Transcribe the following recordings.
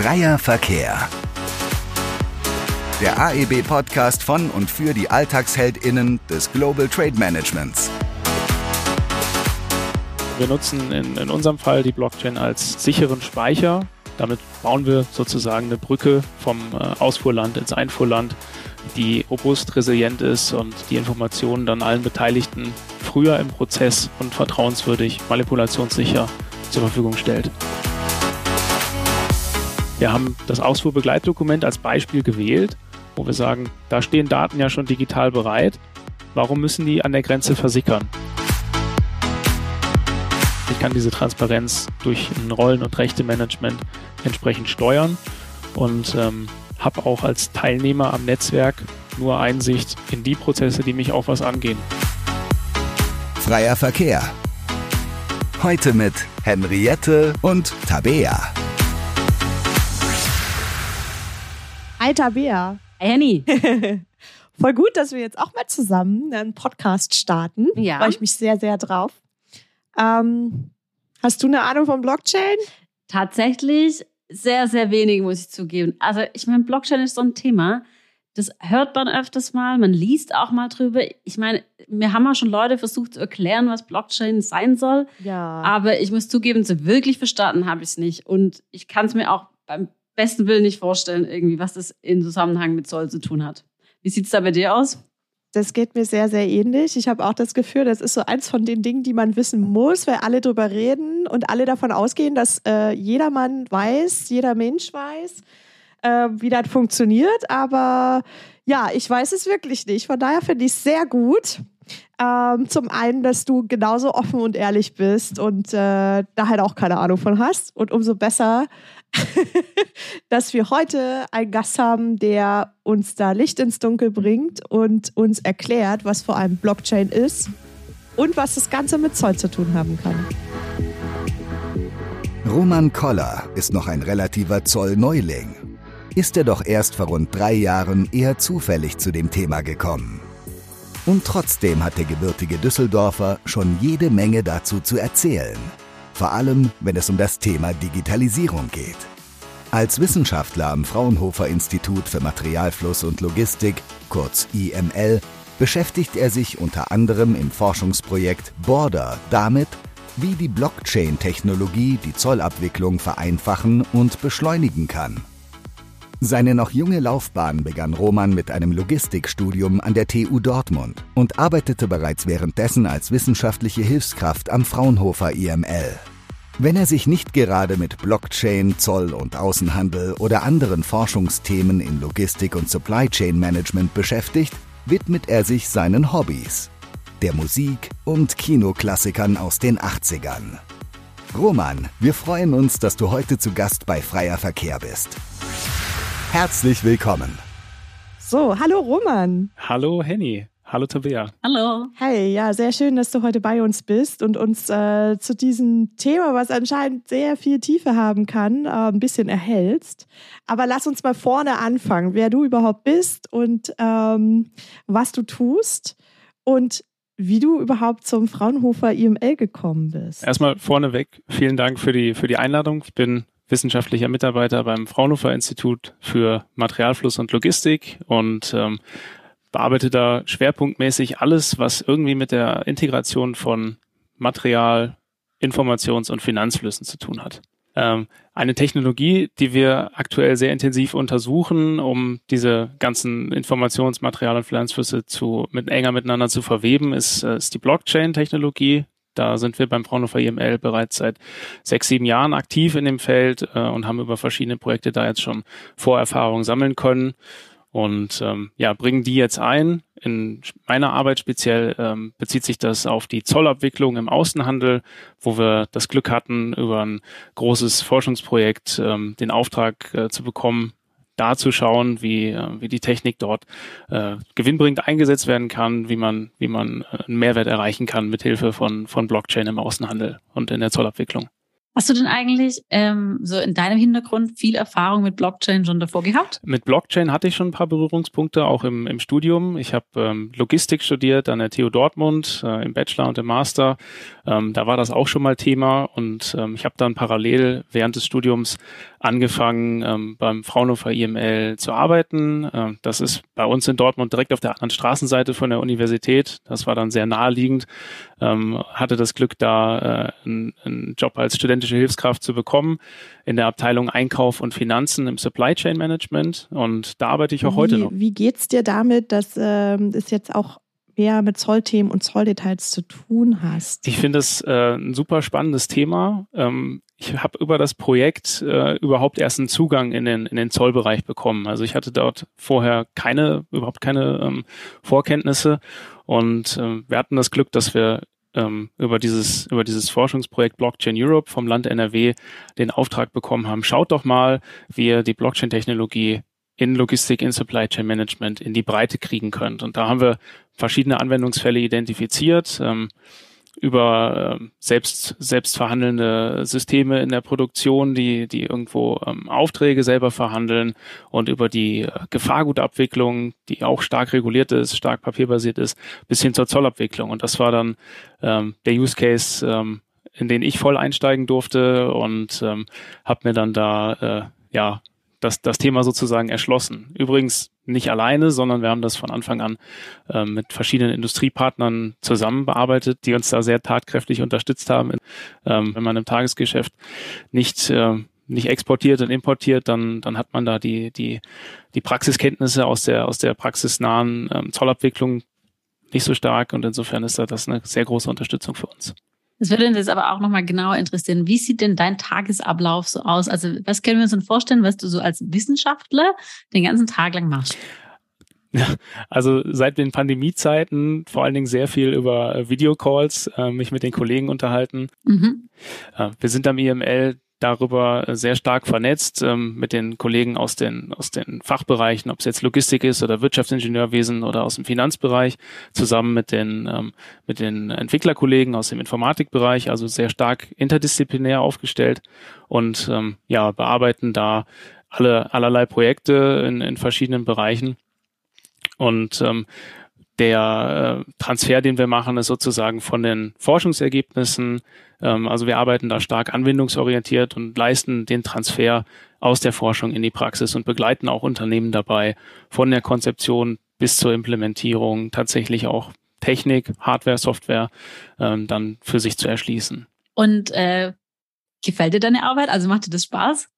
Freier Verkehr. Der AEB-Podcast von und für die AlltagsheldInnen des Global Trade Managements. Wir nutzen in, in unserem Fall die Blockchain als sicheren Speicher. Damit bauen wir sozusagen eine Brücke vom äh, Ausfuhrland ins Einfuhrland, die robust, resilient ist und die Informationen dann allen Beteiligten früher im Prozess und vertrauenswürdig, manipulationssicher zur Verfügung stellt. Wir haben das Ausfuhrbegleitdokument als Beispiel gewählt, wo wir sagen, da stehen Daten ja schon digital bereit. Warum müssen die an der Grenze versickern? Ich kann diese Transparenz durch ein Rollen- und Rechtemanagement entsprechend steuern und ähm, habe auch als Teilnehmer am Netzwerk nur Einsicht in die Prozesse, die mich auch was angehen. Freier Verkehr. Heute mit Henriette und Tabea. Tabea. Hi Henny. Voll gut, dass wir jetzt auch mal zusammen einen Podcast starten. Ja. Freue ich mich sehr, sehr drauf. Ähm, hast du eine Ahnung von Blockchain? Tatsächlich sehr, sehr wenig, muss ich zugeben. Also ich meine, Blockchain ist so ein Thema, das hört man öfters mal, man liest auch mal drüber. Ich meine, mir haben auch schon Leute versucht zu erklären, was Blockchain sein soll. Ja. Aber ich muss zugeben, so wirklich verstanden habe ich es nicht. Und ich kann es mir auch beim besten Willen nicht vorstellen, irgendwie, was das in Zusammenhang mit Zoll zu tun hat. Wie sieht es da bei dir aus? Das geht mir sehr, sehr ähnlich. Ich habe auch das Gefühl, das ist so eins von den Dingen, die man wissen muss, weil alle drüber reden und alle davon ausgehen, dass äh, jedermann weiß, jeder Mensch weiß, äh, wie das funktioniert. Aber ja, ich weiß es wirklich nicht. Von daher finde ich es sehr gut. Ähm, zum einen, dass du genauso offen und ehrlich bist und äh, da halt auch keine Ahnung von hast. Und umso besser, dass wir heute einen Gast haben, der uns da Licht ins Dunkel bringt und uns erklärt, was vor allem Blockchain ist und was das Ganze mit Zoll zu tun haben kann. Roman Koller ist noch ein relativer Zollneuling. Ist er doch erst vor rund drei Jahren eher zufällig zu dem Thema gekommen. Und trotzdem hat der gebürtige Düsseldorfer schon jede Menge dazu zu erzählen. Vor allem, wenn es um das Thema Digitalisierung geht. Als Wissenschaftler am Fraunhofer Institut für Materialfluss und Logistik, kurz IML, beschäftigt er sich unter anderem im Forschungsprojekt Border damit, wie die Blockchain-Technologie die Zollabwicklung vereinfachen und beschleunigen kann. Seine noch junge Laufbahn begann Roman mit einem Logistikstudium an der TU Dortmund und arbeitete bereits währenddessen als wissenschaftliche Hilfskraft am Fraunhofer IML. Wenn er sich nicht gerade mit Blockchain, Zoll und Außenhandel oder anderen Forschungsthemen in Logistik und Supply Chain Management beschäftigt, widmet er sich seinen Hobbys, der Musik und Kinoklassikern aus den 80ern. Roman, wir freuen uns, dass du heute zu Gast bei Freier Verkehr bist. Herzlich willkommen. So, hallo Roman. Hallo Henny. Hallo Tabea. Hallo. Hey, ja, sehr schön, dass du heute bei uns bist und uns äh, zu diesem Thema, was anscheinend sehr viel Tiefe haben kann, äh, ein bisschen erhältst. Aber lass uns mal vorne anfangen, wer du überhaupt bist und ähm, was du tust und wie du überhaupt zum Fraunhofer IML gekommen bist. Erstmal vorneweg, vielen Dank für die, für die Einladung. Ich bin wissenschaftlicher Mitarbeiter beim Fraunhofer Institut für Materialfluss und Logistik und ähm, bearbeite da schwerpunktmäßig alles, was irgendwie mit der Integration von Material, Informations- und Finanzflüssen zu tun hat. Ähm, eine Technologie, die wir aktuell sehr intensiv untersuchen, um diese ganzen Informationsmaterial- und Finanzflüsse zu, mit, enger miteinander zu verweben, ist, äh, ist die Blockchain-Technologie. Da sind wir beim Fraunhofer IML bereits seit sechs, sieben Jahren aktiv in dem Feld äh, und haben über verschiedene Projekte da jetzt schon Vorerfahrungen sammeln können und ähm, ja, bringen die jetzt ein. In meiner Arbeit speziell ähm, bezieht sich das auf die Zollabwicklung im Außenhandel, wo wir das Glück hatten, über ein großes Forschungsprojekt ähm, den Auftrag äh, zu bekommen, da zu schauen, wie, äh, wie die Technik dort äh, gewinnbringend eingesetzt werden kann, wie man, wie man äh, einen Mehrwert erreichen kann mit Hilfe von, von Blockchain im Außenhandel und in der Zollabwicklung. Hast du denn eigentlich ähm, so in deinem Hintergrund viel Erfahrung mit Blockchain schon davor gehabt? Mit Blockchain hatte ich schon ein paar Berührungspunkte, auch im, im Studium. Ich habe ähm, Logistik studiert an der TU Dortmund äh, im Bachelor und im Master. Ähm, da war das auch schon mal Thema und ähm, ich habe dann parallel während des Studiums angefangen, ähm, beim Fraunhofer IML zu arbeiten. Ähm, das ist bei uns in Dortmund direkt auf der anderen Straßenseite von der Universität. Das war dann sehr naheliegend. Ähm, hatte das Glück, da äh, einen, einen Job als studentische Hilfskraft zu bekommen in der Abteilung Einkauf und Finanzen im Supply Chain Management. Und da arbeite ich auch wie, heute noch. Wie geht es dir damit, dass ähm, es jetzt auch mehr mit Zollthemen und Zolldetails zu tun hast? Ich finde es äh, ein super spannendes Thema. Ähm, ich habe über das Projekt äh, überhaupt erst einen Zugang in den, in den Zollbereich bekommen. Also ich hatte dort vorher keine, überhaupt keine ähm, Vorkenntnisse und äh, wir hatten das Glück, dass wir ähm, über dieses über dieses Forschungsprojekt Blockchain Europe vom Land NRW den Auftrag bekommen haben. Schaut doch mal, wie ihr die Blockchain-Technologie in Logistik, in Supply Chain Management in die Breite kriegen könnt. Und da haben wir verschiedene Anwendungsfälle identifiziert. Ähm, über äh, selbst, selbst verhandelnde Systeme in der Produktion, die, die irgendwo ähm, Aufträge selber verhandeln und über die äh, Gefahrgutabwicklung, die auch stark reguliert ist, stark papierbasiert ist, bis hin zur Zollabwicklung. Und das war dann ähm, der Use Case, ähm, in den ich voll einsteigen durfte und ähm, habe mir dann da äh, ja das, das Thema sozusagen erschlossen. Übrigens nicht alleine, sondern wir haben das von Anfang an äh, mit verschiedenen Industriepartnern zusammen bearbeitet, die uns da sehr tatkräftig unterstützt haben. Ähm, wenn man im Tagesgeschäft nicht äh, nicht exportiert und importiert, dann, dann hat man da die, die, die Praxiskenntnisse aus der, aus der praxisnahen ähm, Zollabwicklung nicht so stark und insofern ist da das eine sehr große Unterstützung für uns. Das würde uns jetzt aber auch nochmal genauer interessieren. Wie sieht denn dein Tagesablauf so aus? Also was können wir uns denn vorstellen, was du so als Wissenschaftler den ganzen Tag lang machst? Ja, also seit den Pandemiezeiten vor allen Dingen sehr viel über Videocalls, äh, mich mit den Kollegen unterhalten. Mhm. Äh, wir sind am IML darüber sehr stark vernetzt ähm, mit den Kollegen aus den, aus den Fachbereichen, ob es jetzt Logistik ist oder Wirtschaftsingenieurwesen oder aus dem Finanzbereich, zusammen mit den, ähm, mit den Entwicklerkollegen aus dem Informatikbereich, also sehr stark interdisziplinär aufgestellt und ähm, ja, bearbeiten da alle allerlei Projekte in, in verschiedenen Bereichen. Und ähm, der äh, Transfer, den wir machen, ist sozusagen von den Forschungsergebnissen. Ähm, also wir arbeiten da stark anwendungsorientiert und leisten den Transfer aus der Forschung in die Praxis und begleiten auch Unternehmen dabei, von der Konzeption bis zur Implementierung tatsächlich auch Technik, Hardware, Software ähm, dann für sich zu erschließen. Und äh, gefällt dir deine Arbeit? Also macht dir das Spaß?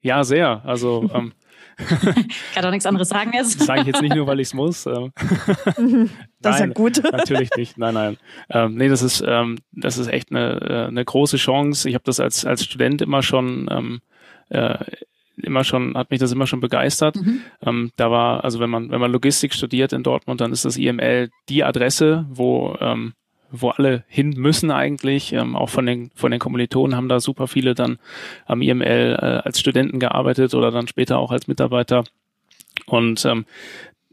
Ja, sehr. Also ähm, Kann doch nichts anderes sagen jetzt. Das sage ich jetzt nicht nur, weil ich es muss. Ähm. das nein, ist ja gut. natürlich nicht. Nein, nein. Ähm, nee, das ist, ähm, das ist echt eine, äh, eine große Chance. Ich habe das als, als Student immer schon ähm, äh, immer schon, hat mich das immer schon begeistert. Mhm. Ähm, da war, also wenn man, wenn man Logistik studiert in Dortmund, dann ist das IML die Adresse, wo ähm, wo alle hin müssen eigentlich. Ähm, auch von den, von den Kommilitonen haben da super viele dann am IML äh, als Studenten gearbeitet oder dann später auch als Mitarbeiter. Und ähm,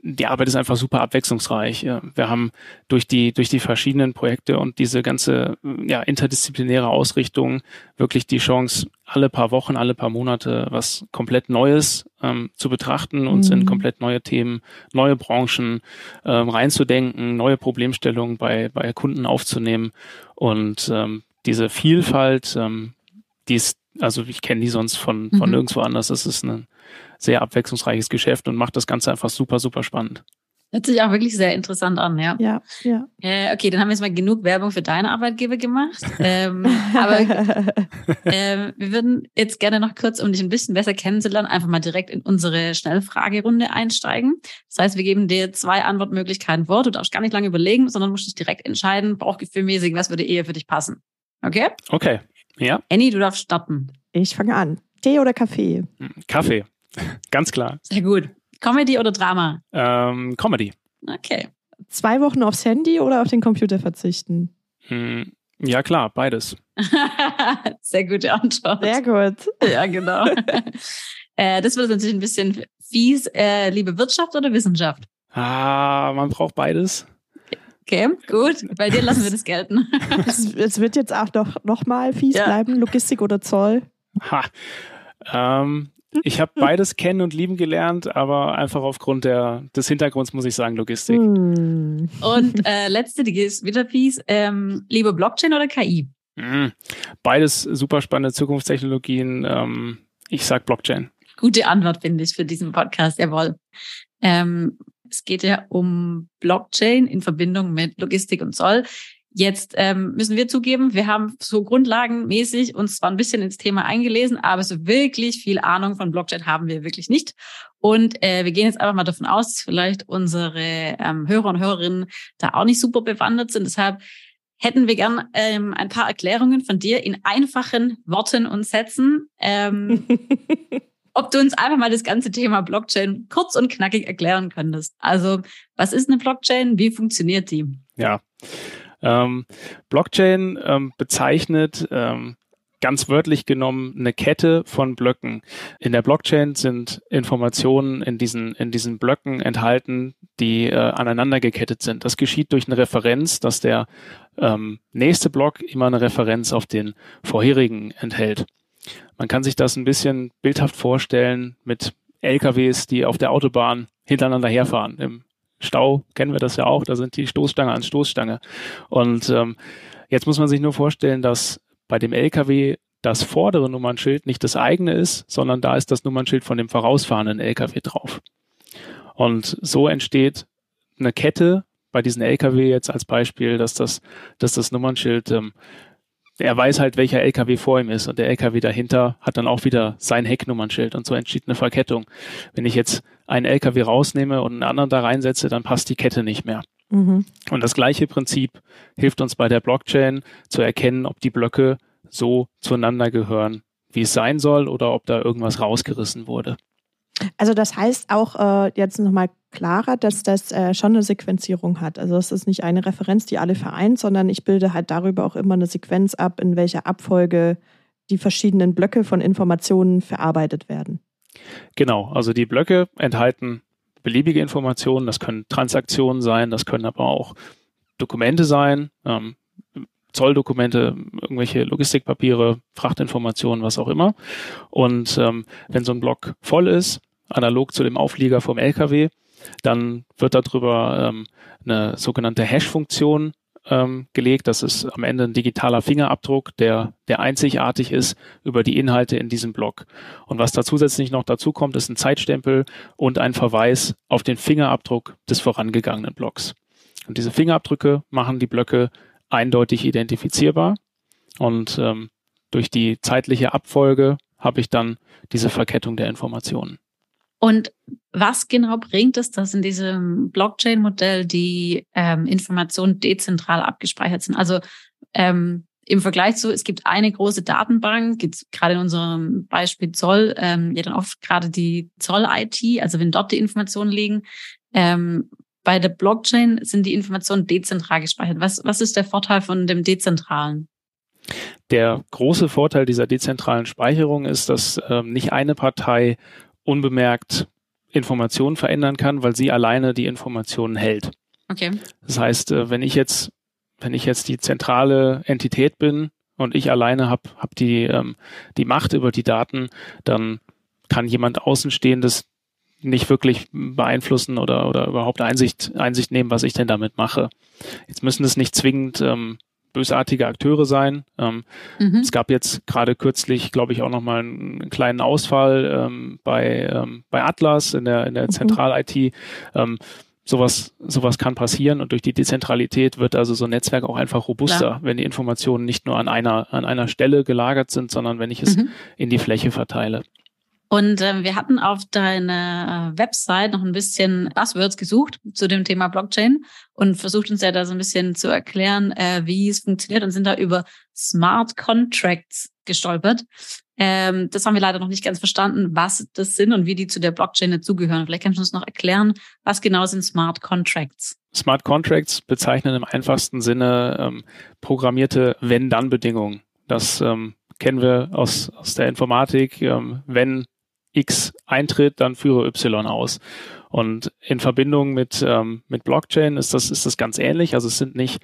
die Arbeit ist einfach super abwechslungsreich. Wir haben durch die, durch die verschiedenen Projekte und diese ganze ja, interdisziplinäre Ausrichtung wirklich die Chance, alle paar Wochen, alle paar Monate was komplett Neues ähm, zu betrachten, uns mhm. in komplett neue Themen, neue Branchen ähm, reinzudenken, neue Problemstellungen bei, bei Kunden aufzunehmen. Und ähm, diese Vielfalt, ähm, die ist, also ich kenne die sonst von, von mhm. nirgendwo anders. Das ist ein sehr abwechslungsreiches Geschäft und macht das Ganze einfach super, super spannend. Hört sich auch wirklich sehr interessant an, ja. Ja, ja. Äh, okay, dann haben wir jetzt mal genug Werbung für deine Arbeitgeber gemacht. ähm, aber äh, wir würden jetzt gerne noch kurz, um dich ein bisschen besser kennenzulernen, einfach mal direkt in unsere Schnellfragerunde einsteigen. Das heißt, wir geben dir zwei Antwortmöglichkeiten vor. Du darfst gar nicht lange überlegen, sondern musst dich direkt entscheiden, bauchgefühlmäßig, was würde eher für dich passen. Okay? Okay, ja. Annie, du darfst starten. Ich fange an. Tee oder Kaffee? Kaffee, ganz klar. Sehr gut. Comedy oder Drama? Ähm, Comedy. Okay. Zwei Wochen aufs Handy oder auf den Computer verzichten? Hm, ja, klar, beides. Sehr gute Antwort. Sehr gut. Ja, genau. äh, das wird natürlich ein bisschen fies. Äh, liebe Wirtschaft oder Wissenschaft? Ah, man braucht beides. Okay, gut. Bei dir lassen wir das gelten. es, es wird jetzt auch doch noch mal fies ja. bleiben, Logistik oder Zoll. Ha. Ähm, ich habe beides kennen und lieben gelernt, aber einfach aufgrund der, des Hintergrunds muss ich sagen Logistik. Hm. Und äh, letzte, die ist wieder fies. Ähm, lieber Blockchain oder KI? Mhm. Beides super spannende Zukunftstechnologien. Ähm, ich sag Blockchain. Gute Antwort, finde ich, für diesen Podcast, jawohl. Ähm, es geht ja um Blockchain in Verbindung mit Logistik und Zoll. Jetzt ähm, müssen wir zugeben, wir haben so grundlagenmäßig uns zwar ein bisschen ins Thema eingelesen, aber so wirklich viel Ahnung von Blockchain haben wir wirklich nicht. Und äh, wir gehen jetzt einfach mal davon aus, dass vielleicht unsere ähm, Hörer und Hörerinnen da auch nicht super bewandert sind. Deshalb hätten wir gern ähm, ein paar Erklärungen von dir in einfachen Worten und Sätzen. Ähm, ob du uns einfach mal das ganze Thema Blockchain kurz und knackig erklären könntest. Also, was ist eine Blockchain? Wie funktioniert die? Ja. Ähm, Blockchain ähm, bezeichnet ähm, ganz wörtlich genommen eine Kette von Blöcken. In der Blockchain sind Informationen in diesen, in diesen Blöcken enthalten, die äh, aneinander gekettet sind. Das geschieht durch eine Referenz, dass der ähm, nächste Block immer eine Referenz auf den vorherigen enthält. Man kann sich das ein bisschen bildhaft vorstellen mit LKWs, die auf der Autobahn hintereinander herfahren. Im Stau kennen wir das ja auch, da sind die Stoßstange an Stoßstange. Und ähm, jetzt muss man sich nur vorstellen, dass bei dem LKW das vordere Nummernschild nicht das eigene ist, sondern da ist das Nummernschild von dem vorausfahrenden LKW drauf. Und so entsteht eine Kette bei diesen LKW jetzt als Beispiel, dass das, dass das Nummernschild, ähm, er weiß halt, welcher LKW vor ihm ist und der LKW dahinter hat dann auch wieder sein Hecknummernschild und so entsteht eine Verkettung. Wenn ich jetzt einen LKW rausnehme und einen anderen da reinsetze, dann passt die Kette nicht mehr. Mhm. Und das gleiche Prinzip hilft uns bei der Blockchain zu erkennen, ob die Blöcke so zueinander gehören, wie es sein soll, oder ob da irgendwas rausgerissen wurde. Also das heißt auch äh, jetzt nochmal klarer, dass das äh, schon eine Sequenzierung hat. Also es ist nicht eine Referenz, die alle vereint, sondern ich bilde halt darüber auch immer eine Sequenz ab, in welcher Abfolge die verschiedenen Blöcke von Informationen verarbeitet werden. Genau, also die Blöcke enthalten beliebige Informationen. Das können Transaktionen sein, das können aber auch Dokumente sein, ähm, Zolldokumente, irgendwelche Logistikpapiere, Frachtinformationen, was auch immer. Und ähm, wenn so ein Block voll ist, analog zu dem Auflieger vom LKW, dann wird darüber ähm, eine sogenannte Hash-Funktion ähm, gelegt. Das ist am Ende ein digitaler Fingerabdruck, der, der einzigartig ist über die Inhalte in diesem Block. Und was da zusätzlich noch dazu kommt, ist ein Zeitstempel und ein Verweis auf den Fingerabdruck des vorangegangenen Blocks. Und diese Fingerabdrücke machen die Blöcke eindeutig identifizierbar. Und ähm, durch die zeitliche Abfolge habe ich dann diese Verkettung der Informationen. Und was genau bringt es, dass in diesem Blockchain-Modell die ähm, Informationen dezentral abgespeichert sind? Also ähm, im Vergleich zu, es gibt eine große Datenbank, gibt gerade in unserem Beispiel Zoll, ähm, ja dann oft gerade die Zoll-IT, also wenn dort die Informationen liegen. Ähm, bei der Blockchain sind die Informationen dezentral gespeichert. Was, was ist der Vorteil von dem dezentralen? Der große Vorteil dieser dezentralen Speicherung ist, dass ähm, nicht eine Partei unbemerkt Informationen verändern kann, weil sie alleine die Informationen hält. Okay. Das heißt, äh, wenn ich jetzt, wenn ich jetzt die zentrale Entität bin und ich alleine habe hab die, ähm, die Macht über die Daten, dann kann jemand Außenstehendes nicht wirklich beeinflussen oder, oder überhaupt Einsicht, Einsicht nehmen, was ich denn damit mache. Jetzt müssen es nicht zwingend ähm, bösartige Akteure sein. Ähm, mhm. Es gab jetzt gerade kürzlich, glaube ich, auch nochmal einen, einen kleinen Ausfall ähm, bei, ähm, bei Atlas in der, in der mhm. Zentral-IT. Ähm, sowas, sowas kann passieren und durch die Dezentralität wird also so ein Netzwerk auch einfach robuster, Klar. wenn die Informationen nicht nur an einer, an einer Stelle gelagert sind, sondern wenn ich es mhm. in die Fläche verteile. Und äh, wir hatten auf deiner äh, Website noch ein bisschen Buzzwords gesucht zu dem Thema Blockchain und versucht uns ja da so ein bisschen zu erklären, äh, wie es funktioniert und sind da über Smart Contracts gestolpert. Ähm, das haben wir leider noch nicht ganz verstanden, was das sind und wie die zu der Blockchain dazugehören. Vielleicht kannst du uns noch erklären, was genau sind Smart Contracts? Smart Contracts bezeichnen im einfachsten Sinne ähm, programmierte Wenn-Dann-Bedingungen. Das ähm, kennen wir aus, aus der Informatik. Ähm, wenn X eintritt, dann führe Y aus. Und in Verbindung mit, ähm, mit Blockchain ist das, ist das ganz ähnlich. Also es sind nicht,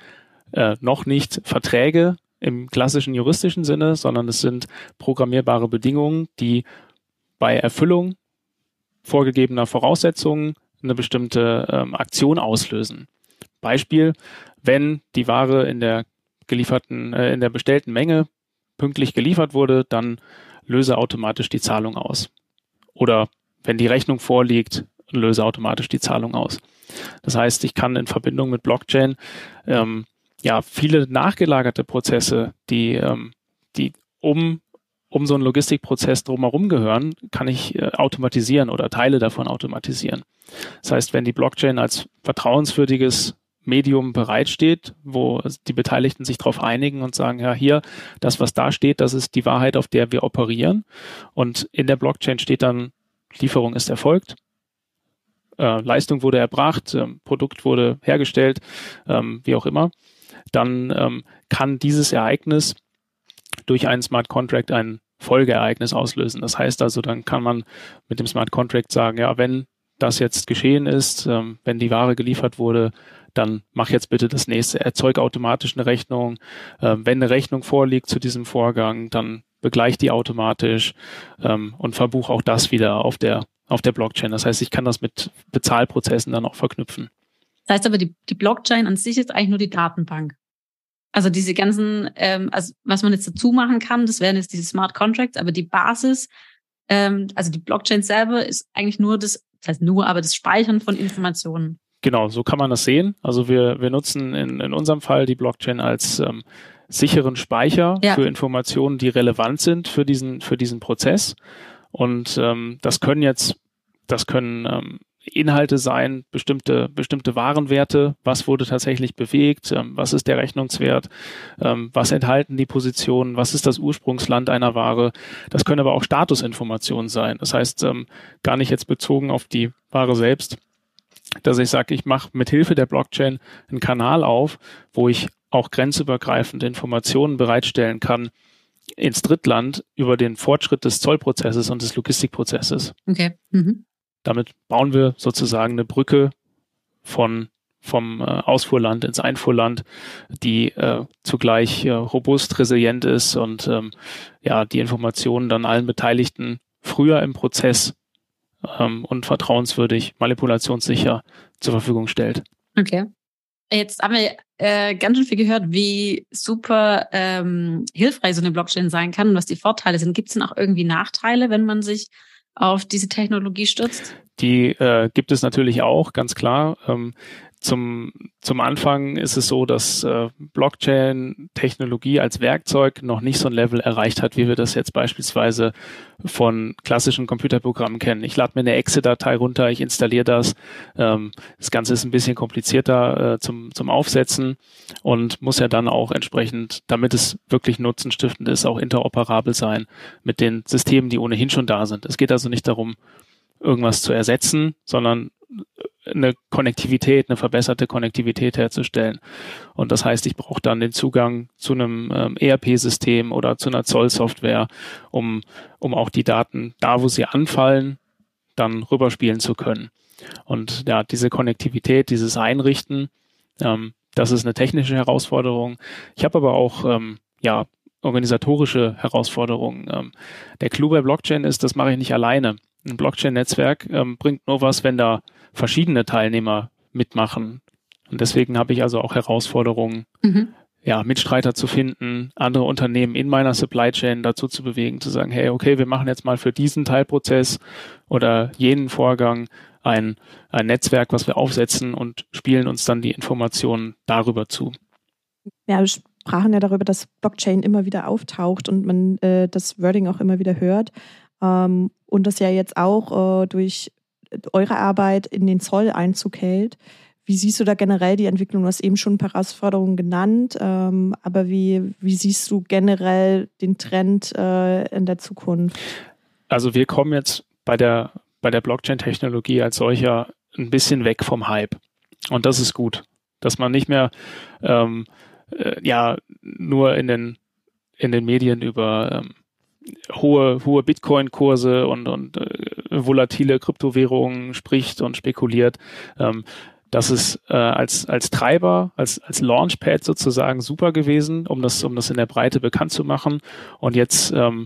äh, noch nicht Verträge im klassischen juristischen Sinne, sondern es sind programmierbare Bedingungen, die bei Erfüllung vorgegebener Voraussetzungen eine bestimmte ähm, Aktion auslösen. Beispiel, wenn die Ware in der gelieferten, äh, in der bestellten Menge pünktlich geliefert wurde, dann löse automatisch die Zahlung aus. Oder wenn die Rechnung vorliegt, löse automatisch die Zahlung aus. Das heißt, ich kann in Verbindung mit Blockchain ähm, ja viele nachgelagerte Prozesse, die, ähm, die um um so einen Logistikprozess drumherum gehören, kann ich äh, automatisieren oder Teile davon automatisieren. Das heißt, wenn die Blockchain als vertrauenswürdiges Medium bereitsteht, wo die Beteiligten sich darauf einigen und sagen, ja, hier, das, was da steht, das ist die Wahrheit, auf der wir operieren. Und in der Blockchain steht dann, Lieferung ist erfolgt, äh, Leistung wurde erbracht, äh, Produkt wurde hergestellt, ähm, wie auch immer. Dann ähm, kann dieses Ereignis durch einen Smart Contract ein Folgeereignis auslösen. Das heißt also, dann kann man mit dem Smart Contract sagen, ja, wenn das jetzt geschehen ist, ähm, wenn die Ware geliefert wurde, dann mach jetzt bitte das nächste, erzeug automatisch eine Rechnung. Ähm, wenn eine Rechnung vorliegt zu diesem Vorgang, dann begleich die automatisch ähm, und verbuch auch das wieder auf der, auf der Blockchain. Das heißt, ich kann das mit Bezahlprozessen dann auch verknüpfen. Das heißt aber, die, die Blockchain an sich ist eigentlich nur die Datenbank. Also diese ganzen, ähm, also was man jetzt dazu machen kann, das wären jetzt diese Smart Contracts, aber die Basis, ähm, also die Blockchain selber ist eigentlich nur das, das heißt nur, aber das Speichern von Informationen. Genau, so kann man das sehen. Also wir, wir nutzen in, in unserem Fall die Blockchain als ähm, sicheren Speicher ja. für Informationen, die relevant sind für diesen, für diesen Prozess. Und ähm, das können jetzt, das können ähm, Inhalte sein, bestimmte, bestimmte Warenwerte, was wurde tatsächlich bewegt, ähm, was ist der Rechnungswert, ähm, was enthalten die Positionen, was ist das Ursprungsland einer Ware. Das können aber auch Statusinformationen sein. Das heißt, ähm, gar nicht jetzt bezogen auf die Ware selbst, dass ich sage, ich mache mit Hilfe der Blockchain einen Kanal auf, wo ich auch grenzübergreifende Informationen bereitstellen kann ins Drittland über den Fortschritt des Zollprozesses und des Logistikprozesses. Okay. Mhm. Damit bauen wir sozusagen eine Brücke von vom äh, Ausfuhrland ins Einfuhrland, die äh, zugleich äh, robust, resilient ist und ähm, ja die Informationen dann allen Beteiligten früher im Prozess ähm, und vertrauenswürdig, manipulationssicher zur Verfügung stellt. Okay. Jetzt haben wir äh, ganz schön viel gehört, wie super ähm, hilfreich so eine Blockchain sein kann und was die Vorteile sind. Gibt es denn auch irgendwie Nachteile, wenn man sich auf diese Technologie stürzt? Die äh, gibt es natürlich auch, ganz klar. Ähm, zum, zum Anfang ist es so, dass äh, Blockchain-Technologie als Werkzeug noch nicht so ein Level erreicht hat, wie wir das jetzt beispielsweise von klassischen Computerprogrammen kennen. Ich lade mir eine Exe-Datei runter, ich installiere das. Ähm, das Ganze ist ein bisschen komplizierter äh, zum, zum Aufsetzen und muss ja dann auch entsprechend, damit es wirklich nutzenstiftend ist, auch interoperabel sein mit den Systemen, die ohnehin schon da sind. Es geht also nicht darum, irgendwas zu ersetzen, sondern eine Konnektivität, eine verbesserte Konnektivität herzustellen. Und das heißt, ich brauche dann den Zugang zu einem ähm, ERP-System oder zu einer Zollsoftware, um, um auch die Daten da, wo sie anfallen, dann rüberspielen zu können. Und ja, diese Konnektivität, dieses Einrichten, ähm, das ist eine technische Herausforderung. Ich habe aber auch ähm, ja organisatorische Herausforderungen. Ähm, der Clou bei Blockchain ist, das mache ich nicht alleine. Ein Blockchain-Netzwerk ähm, bringt nur was, wenn da verschiedene Teilnehmer mitmachen. Und deswegen habe ich also auch Herausforderungen, mhm. ja, Mitstreiter zu finden, andere Unternehmen in meiner Supply Chain dazu zu bewegen, zu sagen, hey, okay, wir machen jetzt mal für diesen Teilprozess oder jenen Vorgang ein, ein Netzwerk, was wir aufsetzen und spielen uns dann die Informationen darüber zu. Ja, wir sprachen ja darüber, dass Blockchain immer wieder auftaucht und man äh, das Wording auch immer wieder hört. Ähm, und das ja jetzt auch äh, durch eure Arbeit in den Zoll Einzug hält. Wie siehst du da generell die Entwicklung? Du hast eben schon ein paar Herausforderungen genannt, ähm, aber wie, wie siehst du generell den Trend äh, in der Zukunft? Also wir kommen jetzt bei der, bei der Blockchain-Technologie als solcher ein bisschen weg vom Hype. Und das ist gut, dass man nicht mehr ähm, äh, ja nur in den in den Medien über ähm, hohe hohe Bitcoin-Kurse und und äh, volatile Kryptowährungen spricht und spekuliert. Ähm, das ist äh, als, als Treiber, als, als Launchpad sozusagen super gewesen, um das, um das in der Breite bekannt zu machen. Und jetzt ähm,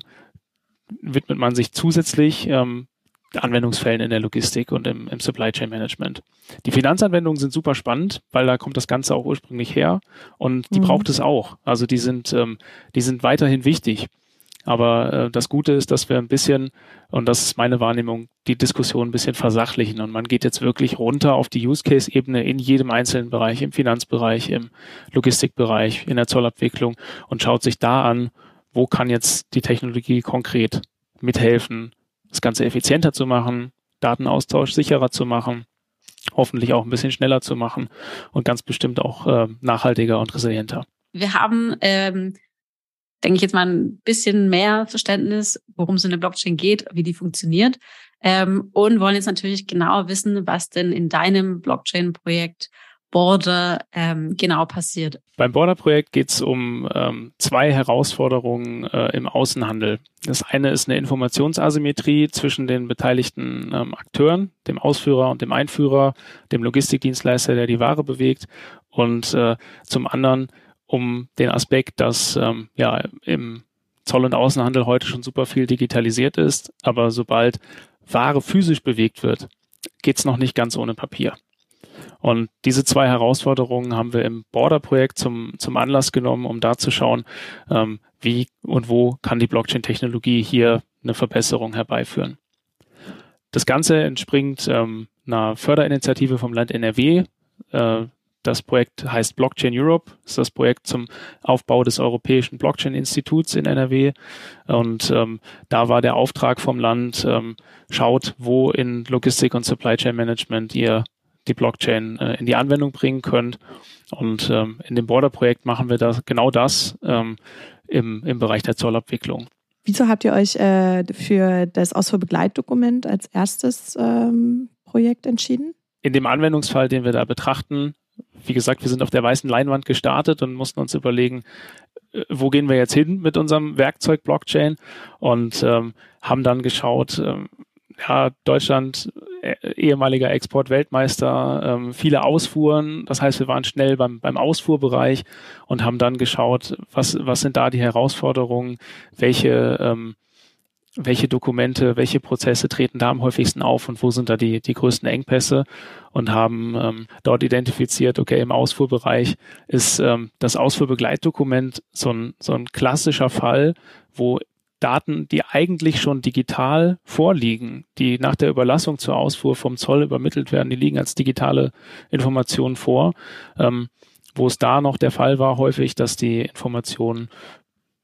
widmet man sich zusätzlich ähm, Anwendungsfällen in der Logistik und im, im Supply Chain Management. Die Finanzanwendungen sind super spannend, weil da kommt das Ganze auch ursprünglich her und die mhm. braucht es auch. Also die sind, ähm, die sind weiterhin wichtig. Aber äh, das Gute ist, dass wir ein bisschen, und das ist meine Wahrnehmung, die Diskussion ein bisschen versachlichen. Und man geht jetzt wirklich runter auf die Use-Case-Ebene in jedem einzelnen Bereich, im Finanzbereich, im Logistikbereich, in der Zollabwicklung und schaut sich da an, wo kann jetzt die Technologie konkret mithelfen, das Ganze effizienter zu machen, Datenaustausch sicherer zu machen, hoffentlich auch ein bisschen schneller zu machen und ganz bestimmt auch äh, nachhaltiger und resilienter. Wir haben ähm, denke ich jetzt mal ein bisschen mehr Verständnis, worum es in der Blockchain geht, wie die funktioniert. Ähm, und wollen jetzt natürlich genauer wissen, was denn in deinem Blockchain-Projekt Border ähm, genau passiert. Beim Border-Projekt geht es um ähm, zwei Herausforderungen äh, im Außenhandel. Das eine ist eine Informationsasymmetrie zwischen den beteiligten ähm, Akteuren, dem Ausführer und dem Einführer, dem Logistikdienstleister, der die Ware bewegt, und äh, zum anderen um den Aspekt, dass ähm, ja im Zoll- und Außenhandel heute schon super viel digitalisiert ist, aber sobald Ware physisch bewegt wird, geht's noch nicht ganz ohne Papier. Und diese zwei Herausforderungen haben wir im Border-Projekt zum, zum Anlass genommen, um da zu schauen, ähm, wie und wo kann die Blockchain-Technologie hier eine Verbesserung herbeiführen. Das Ganze entspringt ähm, einer Förderinitiative vom Land NRW, äh, das Projekt heißt Blockchain Europe, das ist das Projekt zum Aufbau des Europäischen Blockchain-Instituts in NRW. Und ähm, da war der Auftrag vom Land, ähm, schaut, wo in Logistik und Supply Chain Management ihr die Blockchain äh, in die Anwendung bringen könnt. Und ähm, in dem Border-Projekt machen wir das, genau das ähm, im, im Bereich der Zollabwicklung. Wieso habt ihr euch äh, für das Ausfuhrbegleitdokument als erstes ähm, Projekt entschieden? In dem Anwendungsfall, den wir da betrachten, wie gesagt, wir sind auf der weißen Leinwand gestartet und mussten uns überlegen, äh, wo gehen wir jetzt hin mit unserem Werkzeug Blockchain und ähm, haben dann geschaut, ähm, ja, Deutschland, äh, ehemaliger Exportweltmeister, ähm, viele Ausfuhren. Das heißt, wir waren schnell beim, beim Ausfuhrbereich und haben dann geschaut, was, was sind da die Herausforderungen, welche ähm, welche Dokumente, welche Prozesse treten da am häufigsten auf und wo sind da die, die größten Engpässe und haben ähm, dort identifiziert, okay, im Ausfuhrbereich ist ähm, das Ausfuhrbegleitdokument so ein, so ein klassischer Fall, wo Daten, die eigentlich schon digital vorliegen, die nach der Überlassung zur Ausfuhr vom Zoll übermittelt werden, die liegen als digitale Informationen vor. Ähm, wo es da noch der Fall war, häufig, dass die Informationen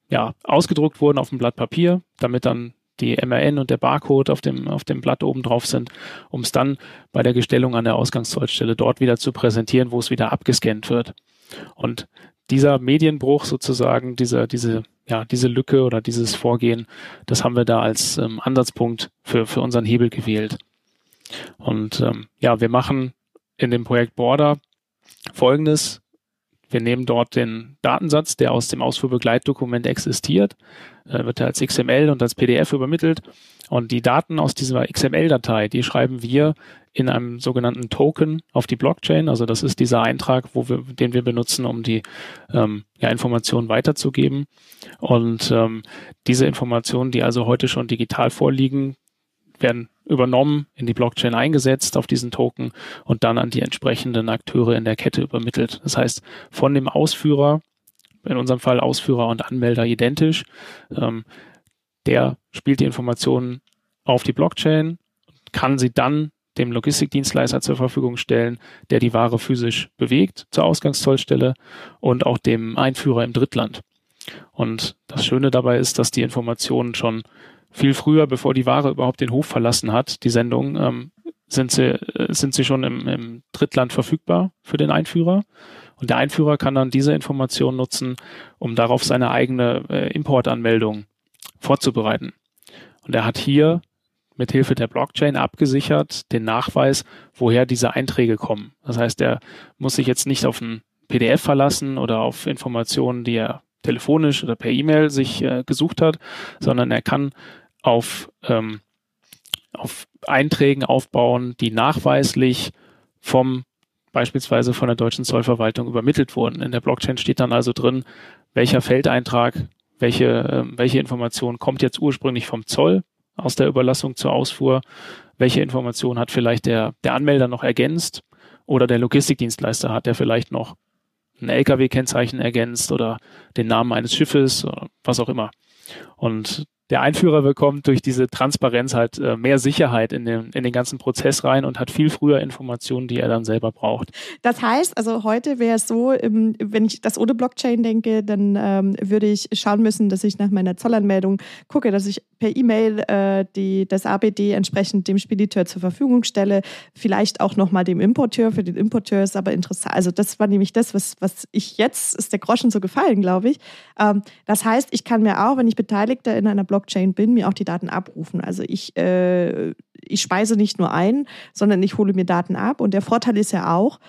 ja, ausgedruckt wurden auf dem Blatt Papier, damit dann die MRN und der Barcode auf dem, auf dem Blatt oben drauf sind, um es dann bei der Gestellung an der Ausgangszollstelle dort wieder zu präsentieren, wo es wieder abgescannt wird. Und dieser Medienbruch sozusagen, diese, diese, ja, diese Lücke oder dieses Vorgehen, das haben wir da als ähm, Ansatzpunkt für, für unseren Hebel gewählt. Und ähm, ja, wir machen in dem Projekt Border folgendes. Wir nehmen dort den Datensatz, der aus dem Ausfuhrbegleitdokument existiert, äh, wird als XML und als PDF übermittelt. Und die Daten aus dieser XML-Datei, die schreiben wir in einem sogenannten Token auf die Blockchain. Also das ist dieser Eintrag, wo wir, den wir benutzen, um die ähm, ja, Informationen weiterzugeben. Und ähm, diese Informationen, die also heute schon digital vorliegen, werden übernommen, in die Blockchain eingesetzt auf diesen Token und dann an die entsprechenden Akteure in der Kette übermittelt. Das heißt, von dem Ausführer in unserem Fall Ausführer und Anmelder identisch. Ähm, der spielt die Informationen auf die Blockchain, kann sie dann dem Logistikdienstleister zur Verfügung stellen, der die Ware physisch bewegt zur Ausgangszollstelle und auch dem Einführer im Drittland. Und das Schöne dabei ist, dass die Informationen schon viel früher, bevor die Ware überhaupt den Hof verlassen hat, die Sendung, ähm, sind sie, äh, sind sie schon im, im Drittland verfügbar für den Einführer. Und der Einführer kann dann diese Information nutzen, um darauf seine eigene äh, Importanmeldung vorzubereiten. Und er hat hier mit Hilfe der Blockchain abgesichert den Nachweis, woher diese Einträge kommen. Das heißt, er muss sich jetzt nicht auf ein PDF verlassen oder auf Informationen, die er telefonisch oder per E-Mail sich äh, gesucht hat, sondern er kann auf, ähm, auf Einträgen aufbauen, die nachweislich vom beispielsweise von der deutschen Zollverwaltung übermittelt wurden. In der Blockchain steht dann also drin, welcher Feldeintrag, welche, äh, welche Information kommt jetzt ursprünglich vom Zoll aus der Überlassung zur Ausfuhr, welche Information hat vielleicht der, der Anmelder noch ergänzt oder der Logistikdienstleister hat der vielleicht noch ein LKW-Kennzeichen ergänzt oder den Namen eines Schiffes oder was auch immer. Und der Einführer bekommt durch diese Transparenz halt äh, mehr Sicherheit in den, in den ganzen Prozess rein und hat viel früher Informationen, die er dann selber braucht. Das heißt, also heute wäre es so, ähm, wenn ich das ohne Blockchain denke, dann ähm, würde ich schauen müssen, dass ich nach meiner Zollanmeldung gucke, dass ich per E-Mail äh, das ABD entsprechend dem Spediteur zur Verfügung stelle, vielleicht auch nochmal dem Importeur. Für den Importeur ist aber interessant. Also das war nämlich das, was, was ich jetzt, ist der Groschen so gefallen, glaube ich. Ähm, das heißt, ich kann mir auch, wenn ich Beteiligter in einer Blockchain Blockchain bin, mir auch die Daten abrufen. Also ich, äh, ich speise nicht nur ein, sondern ich hole mir Daten ab. Und der Vorteil ist ja auch,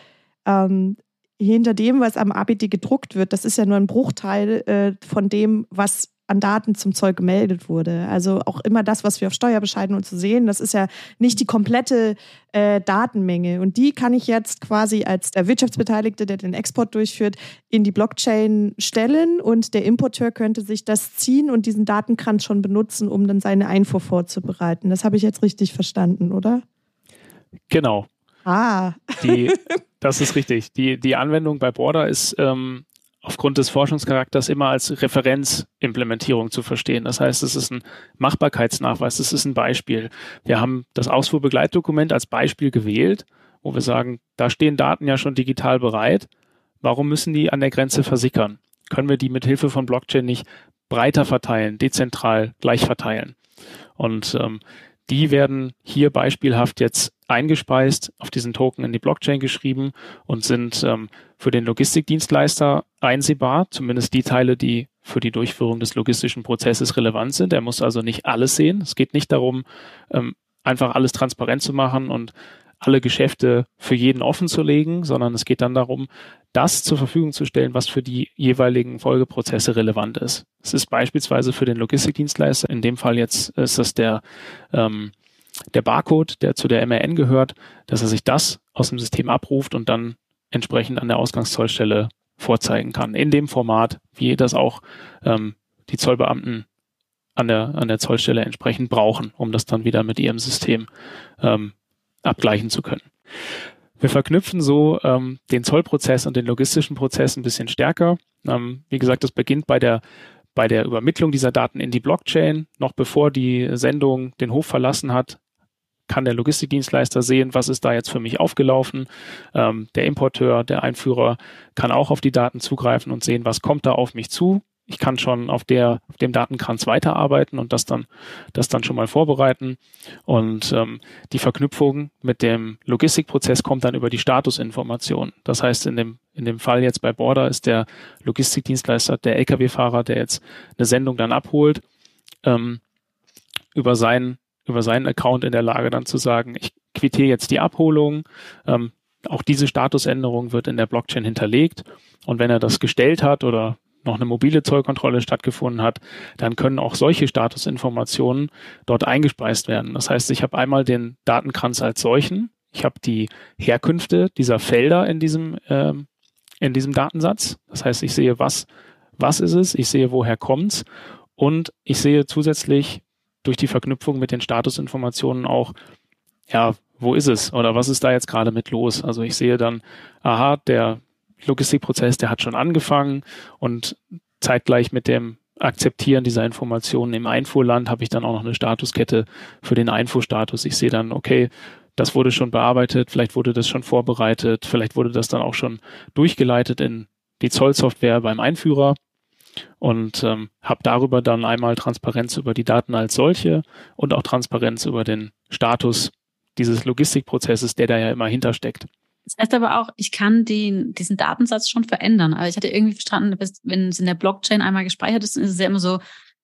ähm, hinter dem, was am ABD gedruckt wird, das ist ja nur ein Bruchteil äh, von dem, was an Daten zum Zoll gemeldet wurde. Also auch immer das, was wir auf Steuerbescheiden und zu sehen, das ist ja nicht die komplette äh, Datenmenge. Und die kann ich jetzt quasi als der Wirtschaftsbeteiligte, der den Export durchführt, in die Blockchain stellen und der Importeur könnte sich das ziehen und diesen Datenkranz schon benutzen, um dann seine Einfuhr vorzubereiten. Das habe ich jetzt richtig verstanden, oder? Genau. Ah. Die, das ist richtig. Die, die Anwendung bei Border ist ähm, aufgrund des Forschungscharakters immer als Referenzimplementierung zu verstehen. Das heißt, es ist ein Machbarkeitsnachweis, es ist ein Beispiel. Wir haben das Ausfuhrbegleitdokument als Beispiel gewählt, wo wir sagen, da stehen Daten ja schon digital bereit. Warum müssen die an der Grenze versickern? Können wir die mit Hilfe von Blockchain nicht breiter verteilen, dezentral gleich verteilen? Und ähm, die werden hier beispielhaft jetzt eingespeist, auf diesen Token in die Blockchain geschrieben und sind ähm, für den Logistikdienstleister einsehbar, zumindest die Teile, die für die Durchführung des logistischen Prozesses relevant sind. Er muss also nicht alles sehen. Es geht nicht darum, ähm, einfach alles transparent zu machen und alle Geschäfte für jeden offen zu legen, sondern es geht dann darum, das zur Verfügung zu stellen, was für die jeweiligen Folgeprozesse relevant ist. Es ist beispielsweise für den Logistikdienstleister, in dem Fall jetzt ist das der, ähm, der Barcode, der zu der MRN gehört, dass er sich das aus dem System abruft und dann entsprechend an der Ausgangszollstelle vorzeigen kann. In dem Format, wie das auch ähm, die Zollbeamten an der, an der Zollstelle entsprechend brauchen, um das dann wieder mit ihrem System ähm, abgleichen zu können. Wir verknüpfen so ähm, den Zollprozess und den logistischen Prozess ein bisschen stärker. Ähm, wie gesagt, das beginnt bei der bei der Übermittlung dieser Daten in die Blockchain. Noch bevor die Sendung den Hof verlassen hat, kann der Logistikdienstleister sehen, was ist da jetzt für mich aufgelaufen. Ähm, der Importeur, der Einführer kann auch auf die Daten zugreifen und sehen, was kommt da auf mich zu ich kann schon auf der, auf dem Datenkranz weiterarbeiten und das dann, das dann schon mal vorbereiten. Und ähm, die Verknüpfung mit dem Logistikprozess kommt dann über die Statusinformation. Das heißt, in dem, in dem Fall jetzt bei Border ist der Logistikdienstleister, der Lkw-Fahrer, der jetzt eine Sendung dann abholt, ähm, über seinen, über seinen Account in der Lage dann zu sagen, ich quittiere jetzt die Abholung, ähm, auch diese Statusänderung wird in der Blockchain hinterlegt. Und wenn er das gestellt hat oder noch eine mobile Zollkontrolle stattgefunden hat, dann können auch solche Statusinformationen dort eingespeist werden. Das heißt, ich habe einmal den Datenkranz als solchen, ich habe die Herkünfte dieser Felder in diesem, ähm, in diesem Datensatz. Das heißt, ich sehe, was, was ist es, ich sehe, woher kommt's und ich sehe zusätzlich durch die Verknüpfung mit den Statusinformationen auch, ja, wo ist es oder was ist da jetzt gerade mit los? Also ich sehe dann, aha, der Logistikprozess, der hat schon angefangen und zeitgleich mit dem Akzeptieren dieser Informationen im Einfuhrland habe ich dann auch noch eine Statuskette für den Einfuhrstatus. Ich sehe dann, okay, das wurde schon bearbeitet, vielleicht wurde das schon vorbereitet, vielleicht wurde das dann auch schon durchgeleitet in die Zollsoftware beim Einführer und ähm, habe darüber dann einmal Transparenz über die Daten als solche und auch Transparenz über den Status dieses Logistikprozesses, der da ja immer hintersteckt. Das heißt aber auch, ich kann den, diesen Datensatz schon verändern. Aber ich hatte irgendwie verstanden, wenn es in der Blockchain einmal gespeichert ist, ist es ja immer so,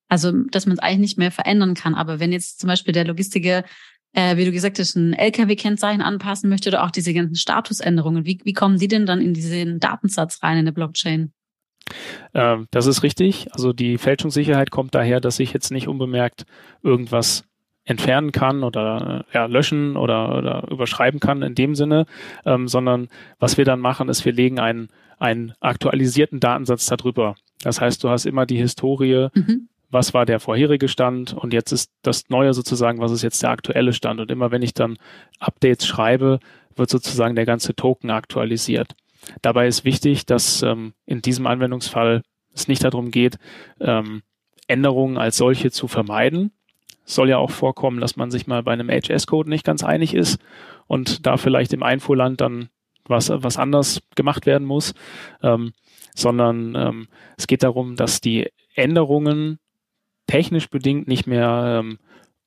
also dass man es eigentlich nicht mehr verändern kann. Aber wenn jetzt zum Beispiel der Logistiker, äh, wie du gesagt hast, ein LKW-Kennzeichen anpassen möchte oder auch diese ganzen Statusänderungen, wie, wie kommen die denn dann in diesen Datensatz rein in der Blockchain? Ähm, das ist richtig. Also die Fälschungssicherheit kommt daher, dass ich jetzt nicht unbemerkt irgendwas entfernen kann oder ja, löschen oder, oder überschreiben kann in dem Sinne, ähm, sondern was wir dann machen, ist, wir legen einen, einen aktualisierten Datensatz darüber. Das heißt, du hast immer die Historie, mhm. was war der vorherige Stand und jetzt ist das Neue sozusagen, was ist jetzt der aktuelle Stand. Und immer wenn ich dann Updates schreibe, wird sozusagen der ganze Token aktualisiert. Dabei ist wichtig, dass ähm, in diesem Anwendungsfall es nicht darum geht, ähm, Änderungen als solche zu vermeiden, soll ja auch vorkommen, dass man sich mal bei einem HS-Code nicht ganz einig ist und da vielleicht im Einfuhrland dann was, was anders gemacht werden muss, ähm, sondern ähm, es geht darum, dass die Änderungen technisch bedingt nicht mehr ähm,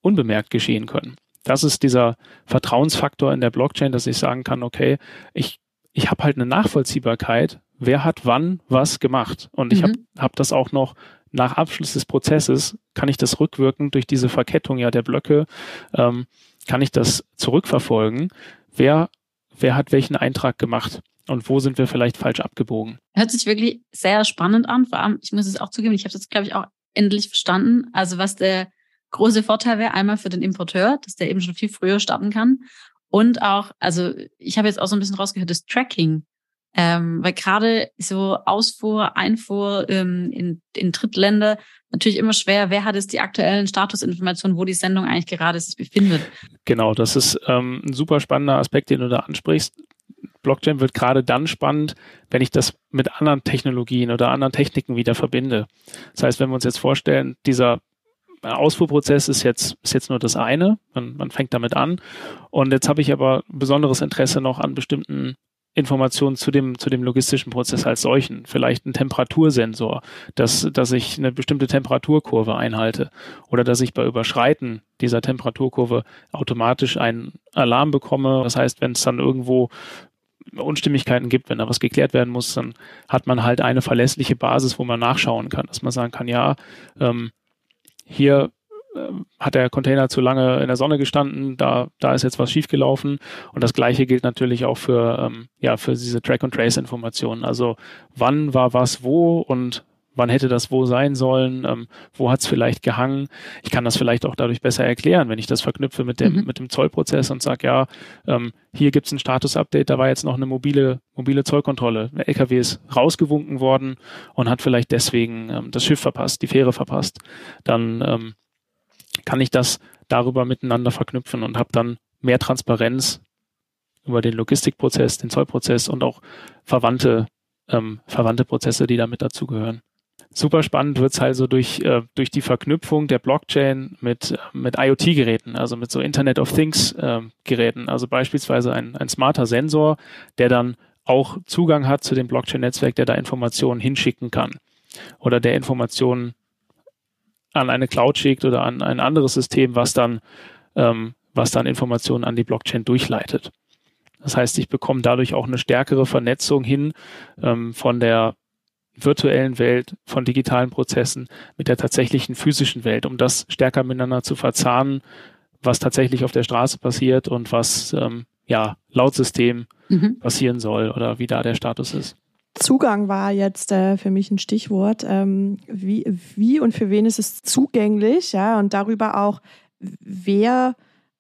unbemerkt geschehen können. Das ist dieser Vertrauensfaktor in der Blockchain, dass ich sagen kann, okay, ich, ich habe halt eine Nachvollziehbarkeit, wer hat wann was gemacht. Und ich mhm. habe hab das auch noch nach Abschluss des Prozesses kann ich das rückwirkend durch diese Verkettung ja der Blöcke, ähm, kann ich das zurückverfolgen. Wer, wer hat welchen Eintrag gemacht? Und wo sind wir vielleicht falsch abgebogen? Hört sich wirklich sehr spannend an. Vor allem, ich muss es auch zugeben, ich habe das, glaube ich, auch endlich verstanden. Also was der große Vorteil wäre, einmal für den Importeur, dass der eben schon viel früher starten kann. Und auch, also ich habe jetzt auch so ein bisschen rausgehört, das Tracking ähm, weil gerade so Ausfuhr, Einfuhr ähm, in, in Drittländer natürlich immer schwer, wer hat jetzt die aktuellen Statusinformationen, wo die Sendung eigentlich gerade sich befindet. Genau, das ist ähm, ein super spannender Aspekt, den du da ansprichst. Blockchain wird gerade dann spannend, wenn ich das mit anderen Technologien oder anderen Techniken wieder verbinde. Das heißt, wenn wir uns jetzt vorstellen, dieser Ausfuhrprozess ist jetzt, ist jetzt nur das eine. Man, man fängt damit an. Und jetzt habe ich aber besonderes Interesse noch an bestimmten Informationen zu dem, zu dem logistischen Prozess als solchen. Vielleicht ein Temperatursensor, dass, dass ich eine bestimmte Temperaturkurve einhalte oder dass ich bei Überschreiten dieser Temperaturkurve automatisch einen Alarm bekomme. Das heißt, wenn es dann irgendwo Unstimmigkeiten gibt, wenn da was geklärt werden muss, dann hat man halt eine verlässliche Basis, wo man nachschauen kann, dass man sagen kann, ja, ähm, hier ähm, hat der Container zu lange in der Sonne gestanden, da, da ist jetzt was schiefgelaufen. Und das gleiche gilt natürlich auch für, ähm, ja, für diese Track-and-Trace-Informationen. Also wann war was wo und wann hätte das wo sein sollen, ähm, wo hat es vielleicht gehangen. Ich kann das vielleicht auch dadurch besser erklären, wenn ich das verknüpfe mit dem, mhm. mit dem Zollprozess und sage, ja, ähm, hier gibt es ein Status-Update, da war jetzt noch eine mobile, mobile Zollkontrolle. Der LKW ist rausgewunken worden und hat vielleicht deswegen ähm, das Schiff verpasst, die Fähre verpasst. Dann ähm, kann ich das darüber miteinander verknüpfen und habe dann mehr Transparenz über den Logistikprozess, den Zollprozess und auch verwandte, ähm, verwandte Prozesse, die damit dazugehören. Super spannend wird es also durch, äh, durch die Verknüpfung der Blockchain mit, mit IoT-Geräten, also mit so Internet of Things-Geräten, ähm, also beispielsweise ein, ein smarter Sensor, der dann auch Zugang hat zu dem Blockchain-Netzwerk, der da Informationen hinschicken kann oder der Informationen an eine Cloud schickt oder an ein anderes System, was dann, ähm, was dann Informationen an die Blockchain durchleitet. Das heißt, ich bekomme dadurch auch eine stärkere Vernetzung hin ähm, von der virtuellen Welt, von digitalen Prozessen mit der tatsächlichen physischen Welt, um das stärker miteinander zu verzahnen, was tatsächlich auf der Straße passiert und was ähm, ja laut System mhm. passieren soll oder wie da der Status ist. Zugang war jetzt äh, für mich ein Stichwort. Ähm, wie, wie und für wen ist es zugänglich? Ja, und darüber auch, wer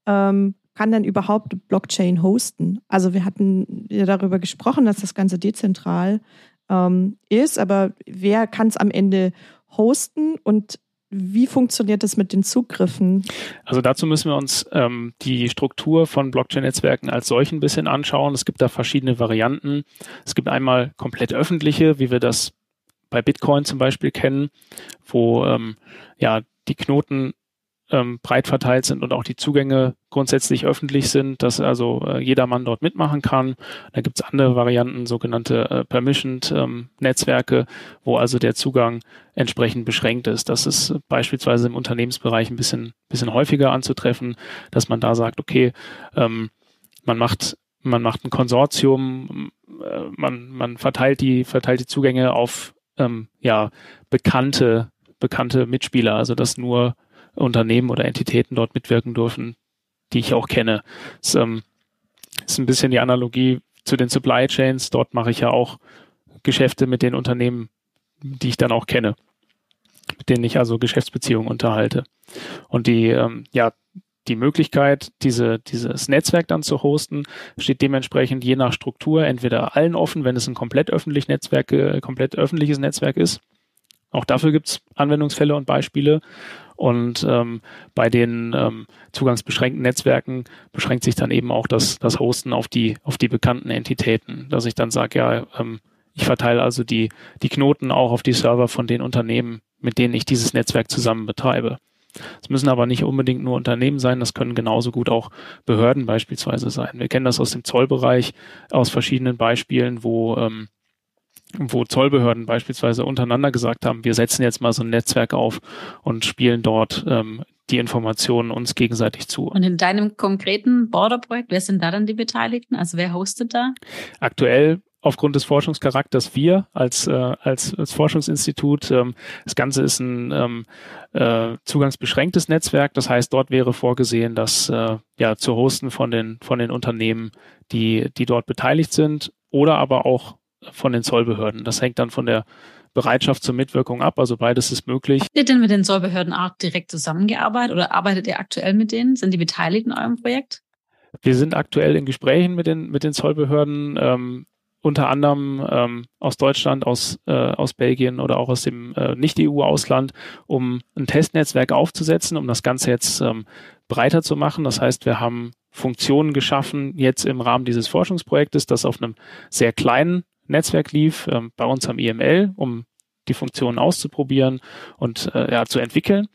ähm, kann denn überhaupt Blockchain hosten? Also wir hatten ja darüber gesprochen, dass das Ganze dezentral ähm, ist, aber wer kann es am Ende hosten und wie funktioniert das mit den Zugriffen? Also dazu müssen wir uns ähm, die Struktur von Blockchain-Netzwerken als solchen ein bisschen anschauen. Es gibt da verschiedene Varianten. Es gibt einmal komplett öffentliche, wie wir das bei Bitcoin zum Beispiel kennen, wo ähm, ja die Knoten ähm, breit verteilt sind und auch die Zugänge grundsätzlich öffentlich sind, dass also äh, jedermann dort mitmachen kann. Da gibt es andere Varianten, sogenannte äh, Permissioned ähm, Netzwerke, wo also der Zugang entsprechend beschränkt ist. Das ist beispielsweise im Unternehmensbereich ein bisschen, bisschen häufiger anzutreffen, dass man da sagt, okay, ähm, man macht man macht ein Konsortium, äh, man, man verteilt die, verteilt die Zugänge auf ähm, ja, bekannte, bekannte Mitspieler, also dass nur Unternehmen oder Entitäten dort mitwirken dürfen, die ich auch kenne. Das ähm, ist ein bisschen die Analogie zu den Supply Chains. Dort mache ich ja auch Geschäfte mit den Unternehmen, die ich dann auch kenne, mit denen ich also Geschäftsbeziehungen unterhalte. Und die, ähm, ja, die Möglichkeit, diese, dieses Netzwerk dann zu hosten, steht dementsprechend je nach Struktur entweder allen offen, wenn es ein komplett öffentlich Netzwerk, äh, komplett öffentliches Netzwerk ist. Auch dafür gibt es Anwendungsfälle und Beispiele. Und ähm, bei den ähm, zugangsbeschränkten Netzwerken beschränkt sich dann eben auch das, das Hosten auf die, auf die bekannten Entitäten, dass ich dann sage, ja, ähm, ich verteile also die, die Knoten auch auf die Server von den Unternehmen, mit denen ich dieses Netzwerk zusammen betreibe. Es müssen aber nicht unbedingt nur Unternehmen sein, das können genauso gut auch Behörden beispielsweise sein. Wir kennen das aus dem Zollbereich, aus verschiedenen Beispielen, wo ähm, wo Zollbehörden beispielsweise untereinander gesagt haben, wir setzen jetzt mal so ein Netzwerk auf und spielen dort ähm, die Informationen uns gegenseitig zu. Und in deinem konkreten Border-Projekt, wer sind da dann die Beteiligten? Also wer hostet da? Aktuell aufgrund des Forschungscharakters wir als, äh, als, als Forschungsinstitut. Ähm, das Ganze ist ein ähm, äh, zugangsbeschränktes Netzwerk. Das heißt, dort wäre vorgesehen, dass äh, ja zu hosten von den, von den Unternehmen, die, die dort beteiligt sind oder aber auch von den Zollbehörden. Das hängt dann von der Bereitschaft zur Mitwirkung ab. Also beides ist möglich. Habt ihr denn mit den Zollbehörden auch direkt zusammengearbeitet oder arbeitet ihr aktuell mit denen? Sind die beteiligt in eurem Projekt? Wir sind aktuell in Gesprächen mit den, mit den Zollbehörden, ähm, unter anderem ähm, aus Deutschland, aus, äh, aus Belgien oder auch aus dem äh, Nicht-EU-Ausland, um ein Testnetzwerk aufzusetzen, um das Ganze jetzt ähm, breiter zu machen. Das heißt, wir haben Funktionen geschaffen, jetzt im Rahmen dieses Forschungsprojektes, das auf einem sehr kleinen Netzwerk lief, ähm, bei uns am IML, um die Funktionen auszuprobieren und äh, ja, zu entwickeln.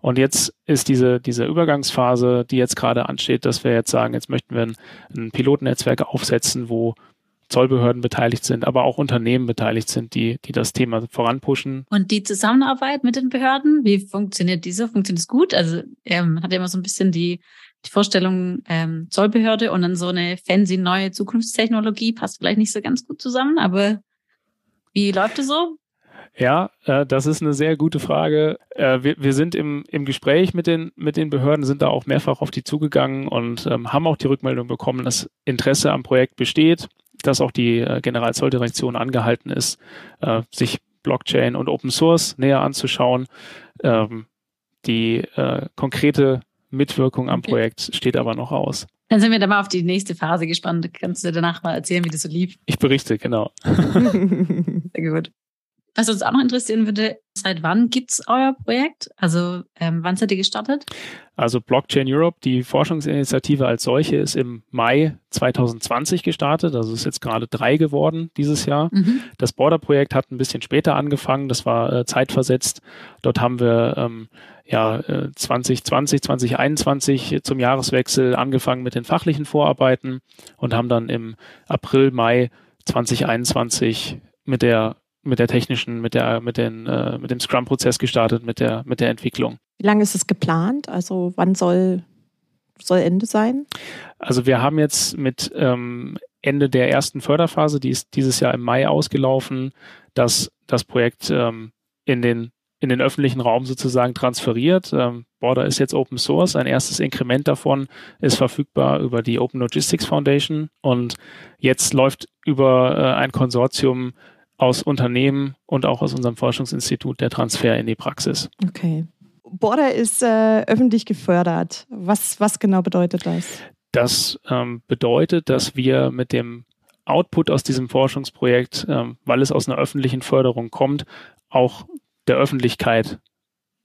Und jetzt ist diese, diese Übergangsphase, die jetzt gerade ansteht, dass wir jetzt sagen, jetzt möchten wir ein, ein Pilotnetzwerk aufsetzen, wo Zollbehörden beteiligt sind, aber auch Unternehmen beteiligt sind, die, die das Thema voranpushen. Und die Zusammenarbeit mit den Behörden, wie funktioniert diese? Funktioniert es gut? Also ähm, hat ja immer so ein bisschen die die Vorstellung ähm, Zollbehörde und dann so eine fancy neue Zukunftstechnologie passt vielleicht nicht so ganz gut zusammen, aber wie läuft es so? Ja, äh, das ist eine sehr gute Frage. Äh, wir, wir sind im, im Gespräch mit den, mit den Behörden, sind da auch mehrfach auf die zugegangen und ähm, haben auch die Rückmeldung bekommen, dass Interesse am Projekt besteht, dass auch die äh, Generalzolldirektion angehalten ist, äh, sich Blockchain und Open Source näher anzuschauen. Ähm, die äh, konkrete Mitwirkung am Projekt steht aber noch aus. Dann sind wir dann mal auf die nächste Phase gespannt. Kannst du danach mal erzählen, wie das so lief? Ich berichte, genau. Sehr gut. Was uns auch noch interessieren würde, seit wann gibt es euer Projekt? Also ähm, wann seid ihr gestartet? Also Blockchain Europe, die Forschungsinitiative als solche, ist im Mai 2020 gestartet. Also ist jetzt gerade drei geworden dieses Jahr. Mhm. Das Border-Projekt hat ein bisschen später angefangen. Das war äh, zeitversetzt. Dort haben wir ähm, ja, 2020, äh, 2021 zum Jahreswechsel angefangen mit den fachlichen Vorarbeiten und haben dann im April, Mai 2021 mit der mit der technischen, mit der, mit den, äh, mit dem Scrum-Prozess gestartet, mit der, mit der Entwicklung. Wie lange ist es geplant? Also wann soll, soll Ende sein? Also wir haben jetzt mit ähm, Ende der ersten Förderphase, die ist dieses Jahr im Mai ausgelaufen, dass das Projekt ähm, in den in den öffentlichen Raum sozusagen transferiert. Ähm, Border ist jetzt Open Source. Ein erstes Inkrement davon ist verfügbar über die Open Logistics Foundation und jetzt läuft über äh, ein Konsortium aus Unternehmen und auch aus unserem Forschungsinstitut der Transfer in die Praxis. Okay. Border ist äh, öffentlich gefördert. Was, was genau bedeutet das? Das ähm, bedeutet, dass wir mit dem Output aus diesem Forschungsprojekt, ähm, weil es aus einer öffentlichen Förderung kommt, auch der Öffentlichkeit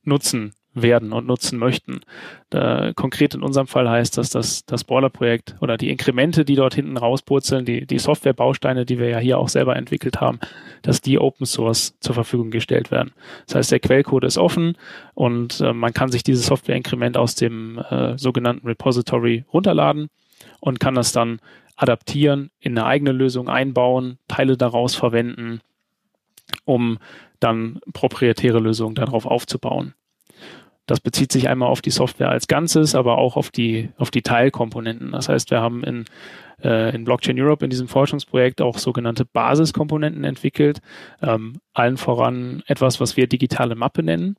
nutzen werden und nutzen möchten. Da, konkret in unserem Fall heißt das, dass das Boiler-Projekt oder die Inkremente, die dort hinten rauspurzeln, die, die Softwarebausteine, die wir ja hier auch selber entwickelt haben, dass die Open Source zur Verfügung gestellt werden. Das heißt, der Quellcode ist offen und äh, man kann sich dieses Software-Inkrement aus dem äh, sogenannten Repository runterladen und kann das dann adaptieren, in eine eigene Lösung einbauen, Teile daraus verwenden, um dann proprietäre Lösungen darauf aufzubauen. Das bezieht sich einmal auf die Software als Ganzes, aber auch auf die, auf die Teilkomponenten. Das heißt, wir haben in, äh, in Blockchain Europe in diesem Forschungsprojekt auch sogenannte Basiskomponenten entwickelt. Ähm, allen voran etwas, was wir digitale Mappe nennen.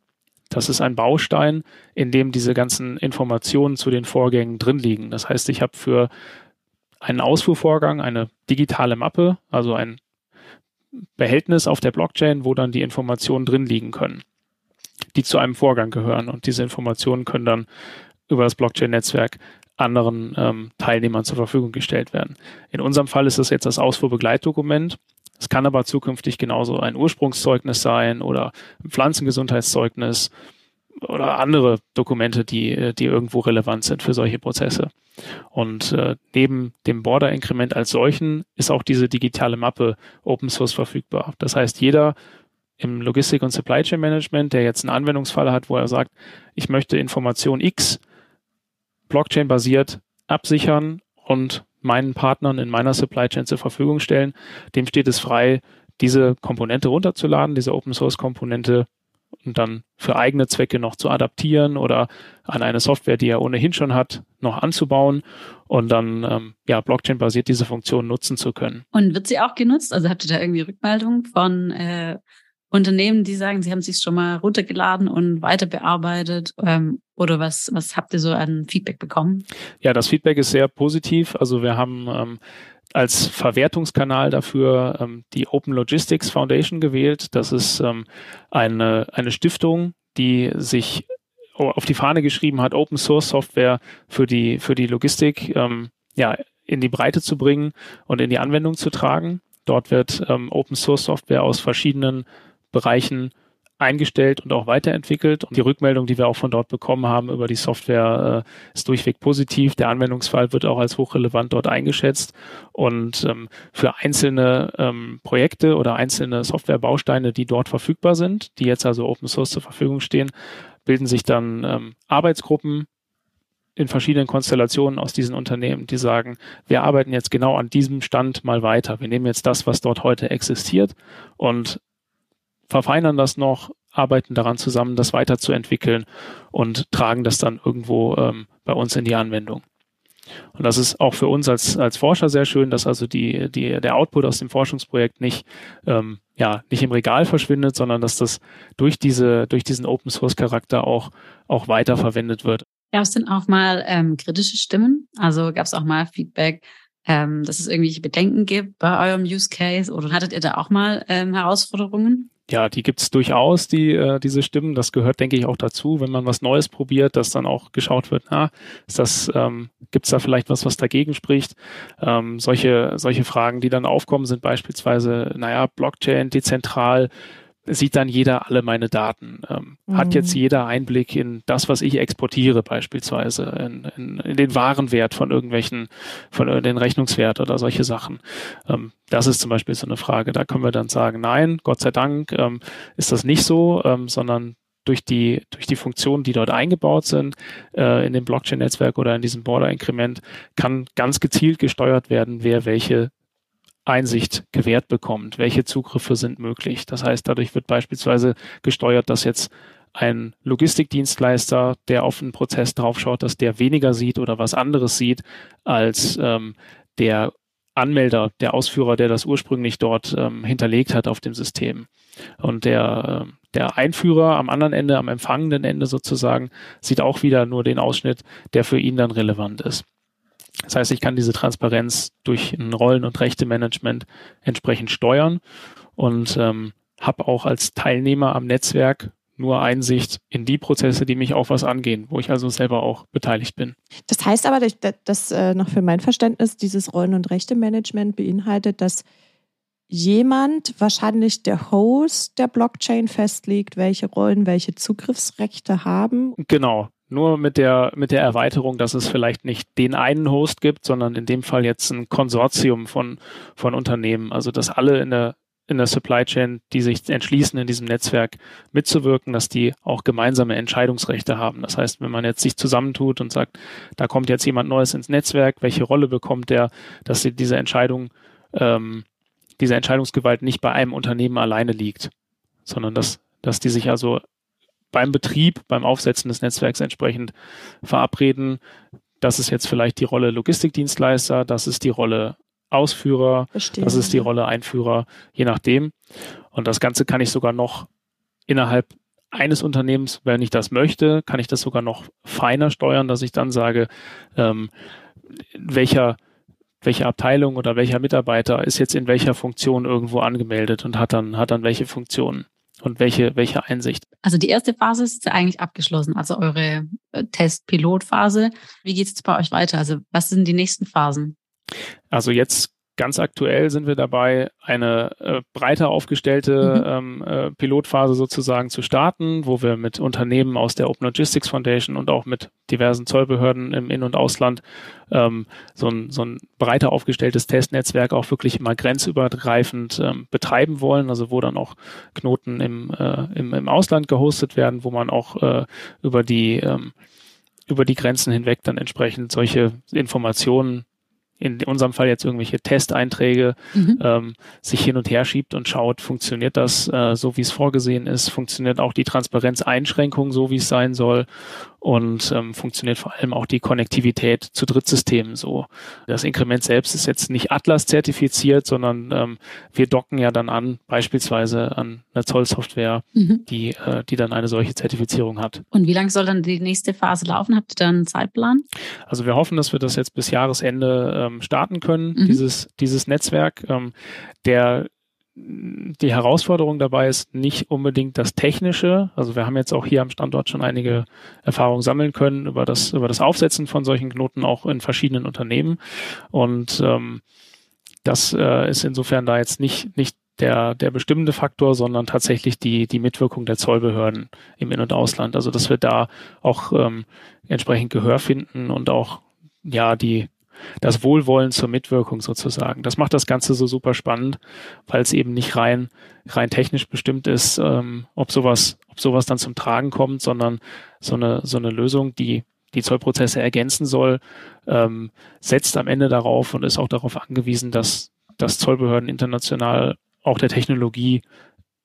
Das ist ein Baustein, in dem diese ganzen Informationen zu den Vorgängen drin liegen. Das heißt, ich habe für einen Ausfuhrvorgang eine digitale Mappe, also ein Behältnis auf der Blockchain, wo dann die Informationen drin liegen können die zu einem Vorgang gehören. Und diese Informationen können dann über das Blockchain-Netzwerk anderen ähm, Teilnehmern zur Verfügung gestellt werden. In unserem Fall ist das jetzt das Ausfuhrbegleitdokument. Es kann aber zukünftig genauso ein Ursprungszeugnis sein oder ein Pflanzengesundheitszeugnis oder andere Dokumente, die, die irgendwo relevant sind für solche Prozesse. Und äh, neben dem Border-Inkrement als solchen ist auch diese digitale Mappe Open Source verfügbar. Das heißt, jeder im Logistik- und Supply Chain Management, der jetzt einen Anwendungsfall hat, wo er sagt, ich möchte Information X Blockchain-basiert absichern und meinen Partnern in meiner Supply Chain zur Verfügung stellen. Dem steht es frei, diese Komponente runterzuladen, diese Open Source Komponente und dann für eigene Zwecke noch zu adaptieren oder an eine Software, die er ohnehin schon hat, noch anzubauen und dann ähm, ja Blockchain-basiert diese Funktion nutzen zu können. Und wird sie auch genutzt? Also habt ihr da irgendwie Rückmeldungen von äh, Unternehmen, die sagen, sie haben sich schon mal runtergeladen und weiter bearbeitet? Ähm, oder was, was habt ihr so an Feedback bekommen? Ja, das Feedback ist sehr positiv. Also wir haben ähm, als Verwertungskanal dafür ähm, die Open Logistics Foundation gewählt. Das ist ähm, eine, eine Stiftung, die sich auf die Fahne geschrieben hat, Open Source Software für die, für die Logistik ähm, ja, in die Breite zu bringen und in die Anwendung zu tragen. Dort wird ähm, Open Source Software aus verschiedenen Bereichen eingestellt und auch weiterentwickelt. Und die Rückmeldung, die wir auch von dort bekommen haben über die Software, äh, ist durchweg positiv. Der Anwendungsfall wird auch als hochrelevant dort eingeschätzt. Und ähm, für einzelne ähm, Projekte oder einzelne Softwarebausteine, die dort verfügbar sind, die jetzt also Open Source zur Verfügung stehen, bilden sich dann ähm, Arbeitsgruppen in verschiedenen Konstellationen aus diesen Unternehmen, die sagen, wir arbeiten jetzt genau an diesem Stand mal weiter. Wir nehmen jetzt das, was dort heute existiert und verfeinern das noch, arbeiten daran zusammen, das weiterzuentwickeln und tragen das dann irgendwo ähm, bei uns in die Anwendung. Und das ist auch für uns als, als Forscher sehr schön, dass also die, die, der Output aus dem Forschungsprojekt nicht, ähm, ja, nicht im Regal verschwindet, sondern dass das durch diese, durch diesen Open Source Charakter auch, auch weiterverwendet wird. Gab es denn auch mal ähm, kritische Stimmen? Also gab es auch mal Feedback, ähm, dass es irgendwelche Bedenken gibt bei eurem Use Case oder hattet ihr da auch mal ähm, Herausforderungen? Ja, die gibt's durchaus, die, äh, diese Stimmen. Das gehört, denke ich, auch dazu, wenn man was Neues probiert, dass dann auch geschaut wird, na, ist das, ähm, gibt's da vielleicht was, was dagegen spricht? Ähm, solche, solche Fragen, die dann aufkommen, sind beispielsweise, naja, Blockchain, dezentral, sieht dann jeder alle meine Daten. Ähm, mhm. Hat jetzt jeder Einblick in das, was ich exportiere, beispielsweise, in, in, in den Warenwert von irgendwelchen, von den Rechnungswert oder solche Sachen. Ähm, das ist zum Beispiel so eine Frage. Da können wir dann sagen, nein, Gott sei Dank ähm, ist das nicht so, ähm, sondern durch die, durch die Funktionen, die dort eingebaut sind, äh, in dem Blockchain-Netzwerk oder in diesem Border-Inkrement, kann ganz gezielt gesteuert werden, wer welche Einsicht gewährt bekommt, welche Zugriffe sind möglich. Das heißt, dadurch wird beispielsweise gesteuert, dass jetzt ein Logistikdienstleister, der auf einen Prozess draufschaut, dass der weniger sieht oder was anderes sieht als ähm, der Anmelder, der Ausführer, der das ursprünglich dort ähm, hinterlegt hat auf dem System. Und der, äh, der Einführer am anderen Ende, am empfangenden Ende sozusagen, sieht auch wieder nur den Ausschnitt, der für ihn dann relevant ist. Das heißt, ich kann diese Transparenz durch ein Rollen- und Rechte-Management entsprechend steuern und ähm, habe auch als Teilnehmer am Netzwerk nur Einsicht in die Prozesse, die mich auch was angehen, wo ich also selber auch beteiligt bin. Das heißt aber, dass, dass äh, noch für mein Verständnis dieses Rollen- und Rechte-Management beinhaltet, dass jemand, wahrscheinlich der Host der Blockchain, festlegt, welche Rollen, welche Zugriffsrechte haben. Genau. Nur mit der, mit der Erweiterung, dass es vielleicht nicht den einen Host gibt, sondern in dem Fall jetzt ein Konsortium von, von Unternehmen. Also, dass alle in der, in der Supply Chain, die sich entschließen, in diesem Netzwerk mitzuwirken, dass die auch gemeinsame Entscheidungsrechte haben. Das heißt, wenn man jetzt sich zusammentut und sagt, da kommt jetzt jemand Neues ins Netzwerk, welche Rolle bekommt der, dass sie diese Entscheidung, ähm, diese Entscheidungsgewalt nicht bei einem Unternehmen alleine liegt, sondern dass, dass die sich also beim Betrieb, beim Aufsetzen des Netzwerks entsprechend verabreden. Das ist jetzt vielleicht die Rolle Logistikdienstleister, das ist die Rolle Ausführer, Verstehen. das ist die Rolle Einführer, je nachdem. Und das Ganze kann ich sogar noch innerhalb eines Unternehmens, wenn ich das möchte, kann ich das sogar noch feiner steuern, dass ich dann sage, ähm, welcher welche Abteilung oder welcher Mitarbeiter ist jetzt in welcher Funktion irgendwo angemeldet und hat dann, hat dann welche Funktionen. Und welche, welche Einsicht. Also die erste Phase ist eigentlich abgeschlossen, also eure äh, Test-Pilot-Phase. Wie geht es jetzt bei euch weiter? Also was sind die nächsten Phasen? Also jetzt Ganz aktuell sind wir dabei, eine äh, breiter aufgestellte mhm. ähm, äh, Pilotphase sozusagen zu starten, wo wir mit Unternehmen aus der Open Logistics Foundation und auch mit diversen Zollbehörden im In- und Ausland ähm, so, ein, so ein breiter aufgestelltes Testnetzwerk auch wirklich mal grenzübergreifend ähm, betreiben wollen, also wo dann auch Knoten im, äh, im, im Ausland gehostet werden, wo man auch äh, über die ähm, über die Grenzen hinweg dann entsprechend solche Informationen in unserem Fall jetzt irgendwelche Testeinträge mhm. ähm, sich hin und her schiebt und schaut, funktioniert das äh, so, wie es vorgesehen ist, funktioniert auch die Transparenzeinschränkung so, wie es sein soll und ähm, funktioniert vor allem auch die Konnektivität zu Drittsystemen so. Das Inkrement selbst ist jetzt nicht Atlas zertifiziert, sondern ähm, wir docken ja dann an, beispielsweise an eine Zollsoftware, mhm. die, äh, die dann eine solche Zertifizierung hat. Und wie lange soll dann die nächste Phase laufen? Habt ihr da einen Zeitplan? Also wir hoffen, dass wir das jetzt bis Jahresende ähm, starten können, mhm. dieses, dieses Netzwerk. Ähm, der die Herausforderung dabei ist nicht unbedingt das Technische. Also wir haben jetzt auch hier am Standort schon einige Erfahrungen sammeln können über das, über das Aufsetzen von solchen Knoten auch in verschiedenen Unternehmen. Und ähm, das äh, ist insofern da jetzt nicht, nicht der, der bestimmende Faktor, sondern tatsächlich die, die Mitwirkung der Zollbehörden im In- und Ausland. Also dass wir da auch ähm, entsprechend Gehör finden und auch ja die das Wohlwollen zur Mitwirkung sozusagen. Das macht das Ganze so super spannend, weil es eben nicht rein, rein technisch bestimmt ist, ähm, ob sowas, ob sowas dann zum Tragen kommt, sondern so eine, so eine Lösung, die die Zollprozesse ergänzen soll, ähm, setzt am Ende darauf und ist auch darauf angewiesen, dass, dass Zollbehörden international auch der Technologie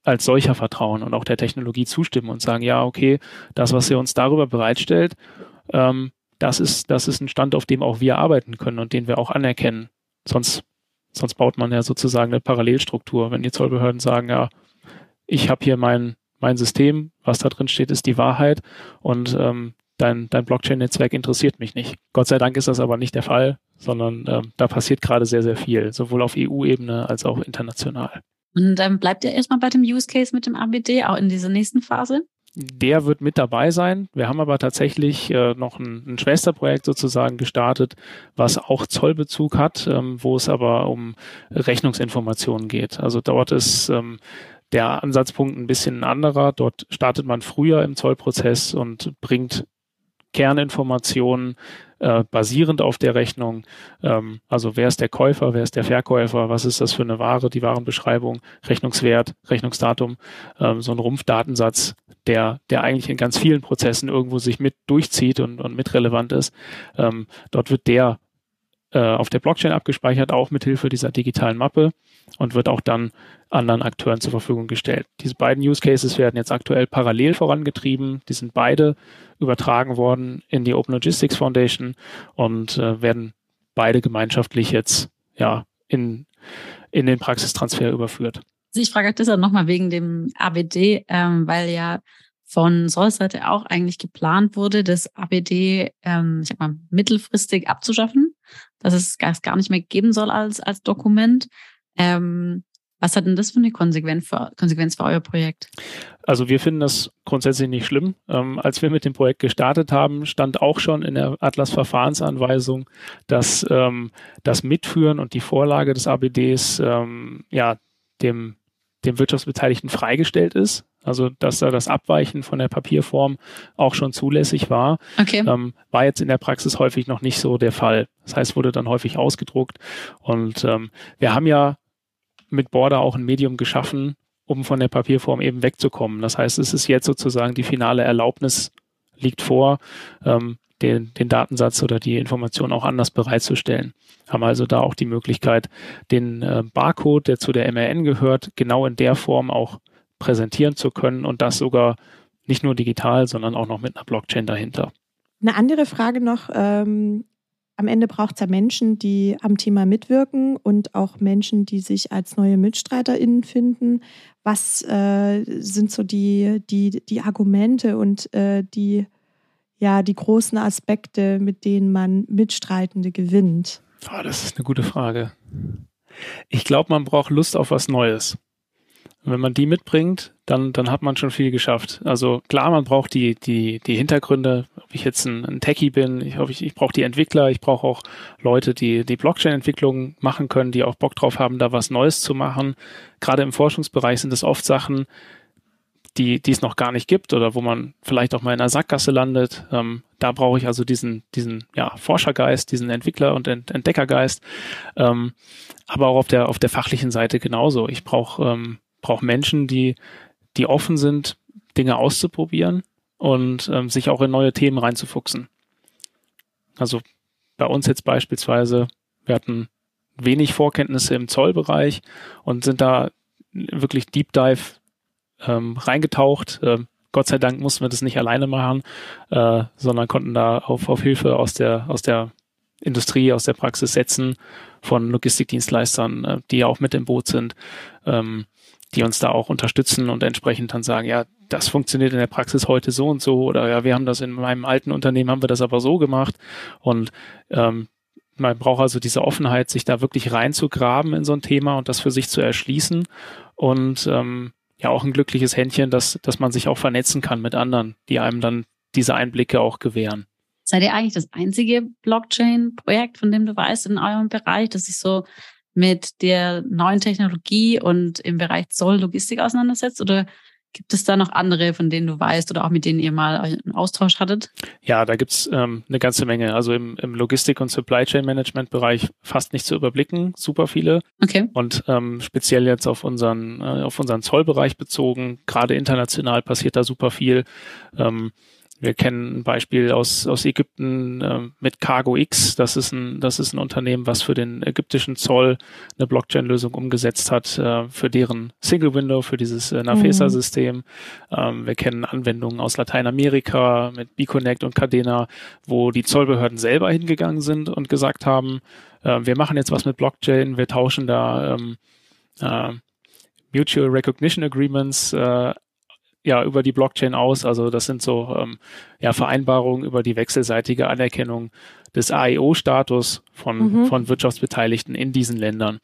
als solcher vertrauen und auch der Technologie zustimmen und sagen, ja, okay, das, was ihr uns darüber bereitstellt, ähm, das ist, das ist ein Stand, auf dem auch wir arbeiten können und den wir auch anerkennen. Sonst, sonst baut man ja sozusagen eine Parallelstruktur. Wenn die Zollbehörden sagen, ja, ich habe hier mein, mein System, was da drin steht, ist die Wahrheit und ähm, dein, dein Blockchain-Netzwerk interessiert mich nicht. Gott sei Dank ist das aber nicht der Fall, sondern ähm, da passiert gerade sehr, sehr viel, sowohl auf EU-Ebene als auch international. Und dann bleibt ihr erstmal bei dem Use Case mit dem ABD, auch in dieser nächsten Phase? Der wird mit dabei sein. Wir haben aber tatsächlich äh, noch ein, ein, Schwesterprojekt sozusagen gestartet, was auch Zollbezug hat, ähm, wo es aber um Rechnungsinformationen geht. Also dort ist ähm, der Ansatzpunkt ein bisschen ein anderer. Dort startet man früher im Zollprozess und bringt Kerninformationen äh, basierend auf der Rechnung. Ähm, also wer ist der Käufer, wer ist der Verkäufer, was ist das für eine Ware, die Warenbeschreibung, Rechnungswert, Rechnungsdatum, ähm, so ein Rumpfdatensatz, der, der eigentlich in ganz vielen Prozessen irgendwo sich mit durchzieht und, und mit relevant ist. Ähm, dort wird der auf der Blockchain abgespeichert, auch mit Hilfe dieser digitalen Mappe und wird auch dann anderen Akteuren zur Verfügung gestellt. Diese beiden Use Cases werden jetzt aktuell parallel vorangetrieben. Die sind beide übertragen worden in die Open Logistics Foundation und äh, werden beide gemeinschaftlich jetzt ja in, in den Praxistransfer überführt. Also ich frage deshalb nochmal wegen dem ABD, ähm, weil ja von Sols Seite auch eigentlich geplant wurde, das ABD, ähm, ich sag mal, mittelfristig abzuschaffen, dass es gar nicht mehr geben soll als, als Dokument. Ähm, was hat denn das für eine Konsequenz für, euer Projekt? Also wir finden das grundsätzlich nicht schlimm. Ähm, als wir mit dem Projekt gestartet haben, stand auch schon in der Atlas-Verfahrensanweisung, dass ähm, das Mitführen und die Vorlage des ABDs ähm, ja dem, dem Wirtschaftsbeteiligten freigestellt ist. Also dass da das Abweichen von der Papierform auch schon zulässig war, okay. ähm, war jetzt in der Praxis häufig noch nicht so der Fall. Das heißt, wurde dann häufig ausgedruckt. Und ähm, wir haben ja mit Border auch ein Medium geschaffen, um von der Papierform eben wegzukommen. Das heißt, es ist jetzt sozusagen die finale Erlaubnis liegt vor, ähm, den, den Datensatz oder die Information auch anders bereitzustellen. Haben also da auch die Möglichkeit, den äh, Barcode, der zu der MRN gehört, genau in der Form auch präsentieren zu können und das sogar nicht nur digital, sondern auch noch mit einer Blockchain dahinter. Eine andere Frage noch. Ähm, am Ende braucht es ja Menschen, die am Thema mitwirken und auch Menschen, die sich als neue MitstreiterInnen finden. Was äh, sind so die, die, die Argumente und äh, die, ja, die großen Aspekte, mit denen man Mitstreitende gewinnt? Oh, das ist eine gute Frage. Ich glaube, man braucht Lust auf was Neues. wenn man die mitbringt, dann, dann hat man schon viel geschafft. Also klar, man braucht die, die, die Hintergründe, ob ich jetzt ein, ein Techie bin, ich, ich, ich brauche die Entwickler, ich brauche auch Leute, die die Blockchain-Entwicklung machen können, die auch Bock drauf haben, da was Neues zu machen. Gerade im Forschungsbereich sind es oft Sachen, die, die es noch gar nicht gibt oder wo man vielleicht auch mal in einer Sackgasse landet. Ähm, da brauche ich also diesen, diesen ja, Forschergeist, diesen Entwickler- und Ent Entdeckergeist. Ähm, aber auch auf der, auf der fachlichen Seite genauso. Ich brauche ähm, brauche Menschen, die, die offen sind, Dinge auszuprobieren und ähm, sich auch in neue Themen reinzufuchsen. Also bei uns jetzt beispielsweise, wir hatten wenig Vorkenntnisse im Zollbereich und sind da wirklich Deep Dive ähm, reingetaucht. Ähm, Gott sei Dank mussten wir das nicht alleine machen, äh, sondern konnten da auf, auf Hilfe aus der, aus der Industrie, aus der Praxis setzen von Logistikdienstleistern, äh, die ja auch mit im Boot sind. Ähm, die uns da auch unterstützen und entsprechend dann sagen, ja, das funktioniert in der Praxis heute so und so oder ja, wir haben das in meinem alten Unternehmen, haben wir das aber so gemacht und ähm, man braucht also diese Offenheit, sich da wirklich reinzugraben in so ein Thema und das für sich zu erschließen und ähm, ja auch ein glückliches Händchen, dass, dass man sich auch vernetzen kann mit anderen, die einem dann diese Einblicke auch gewähren. Seid ihr eigentlich das einzige Blockchain-Projekt, von dem du weißt in eurem Bereich, das sich so mit der neuen Technologie und im Bereich Zoll Logistik auseinandersetzt? Oder gibt es da noch andere, von denen du weißt oder auch mit denen ihr mal einen Austausch hattet? Ja, da gibt's ähm, eine ganze Menge. Also im, im Logistik- und Supply Chain Management Bereich fast nicht zu überblicken, super viele. Okay. Und ähm, speziell jetzt auf unseren, äh, auf unseren Zollbereich bezogen, gerade international passiert da super viel. Ähm, wir kennen ein Beispiel aus, aus Ägypten äh, mit Cargo X. Das ist, ein, das ist ein Unternehmen, was für den ägyptischen Zoll eine Blockchain-Lösung umgesetzt hat, äh, für deren Single Window, für dieses äh, Nafesa-System. Mhm. Ähm, wir kennen Anwendungen aus Lateinamerika mit Bconnect und Cadena, wo die Zollbehörden selber hingegangen sind und gesagt haben, äh, wir machen jetzt was mit Blockchain, wir tauschen da ähm, äh, Mutual Recognition Agreements äh, ja über die Blockchain aus. Also das sind so ähm, ja, Vereinbarungen über die wechselseitige Anerkennung des AEO-Status von, mhm. von Wirtschaftsbeteiligten in diesen Ländern.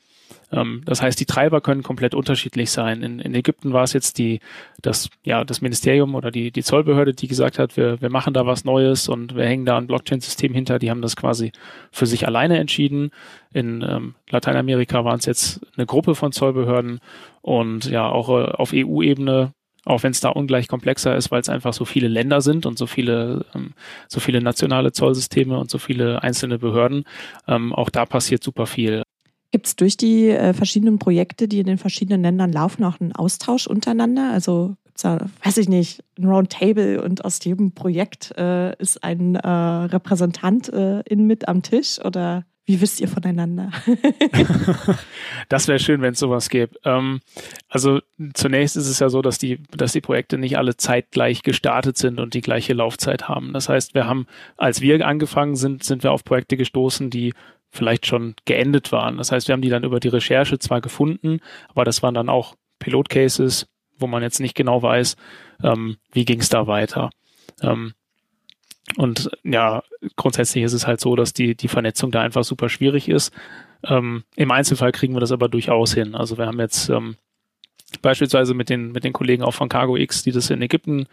Ähm, das heißt, die Treiber können komplett unterschiedlich sein. In, in Ägypten war es jetzt die, das, ja, das Ministerium oder die, die Zollbehörde, die gesagt hat, wir, wir machen da was Neues und wir hängen da ein Blockchain-System hinter. Die haben das quasi für sich alleine entschieden. In ähm, Lateinamerika waren es jetzt eine Gruppe von Zollbehörden und ja, auch äh, auf EU-Ebene auch wenn es da ungleich komplexer ist, weil es einfach so viele Länder sind und so viele, ähm, so viele nationale Zollsysteme und so viele einzelne Behörden. Ähm, auch da passiert super viel. Gibt es durch die äh, verschiedenen Projekte, die in den verschiedenen Ländern laufen, auch einen Austausch untereinander? Also gibt's da, weiß ich nicht, ein Roundtable und aus jedem Projekt äh, ist ein äh, Repräsentant äh, in mit am Tisch oder wie wisst ihr voneinander? das wäre schön, wenn es sowas gäbe. Ähm, also zunächst ist es ja so, dass die, dass die Projekte nicht alle zeitgleich gestartet sind und die gleiche Laufzeit haben. Das heißt, wir haben, als wir angefangen sind, sind wir auf Projekte gestoßen, die vielleicht schon geendet waren. Das heißt, wir haben die dann über die Recherche zwar gefunden, aber das waren dann auch Pilotcases, wo man jetzt nicht genau weiß, ähm, wie ging es da weiter. Ähm, und ja, grundsätzlich ist es halt so, dass die, die Vernetzung da einfach super schwierig ist. Ähm, Im Einzelfall kriegen wir das aber durchaus hin. Also wir haben jetzt ähm, beispielsweise mit den, mit den Kollegen auch von Cargo X, die das in Ägypten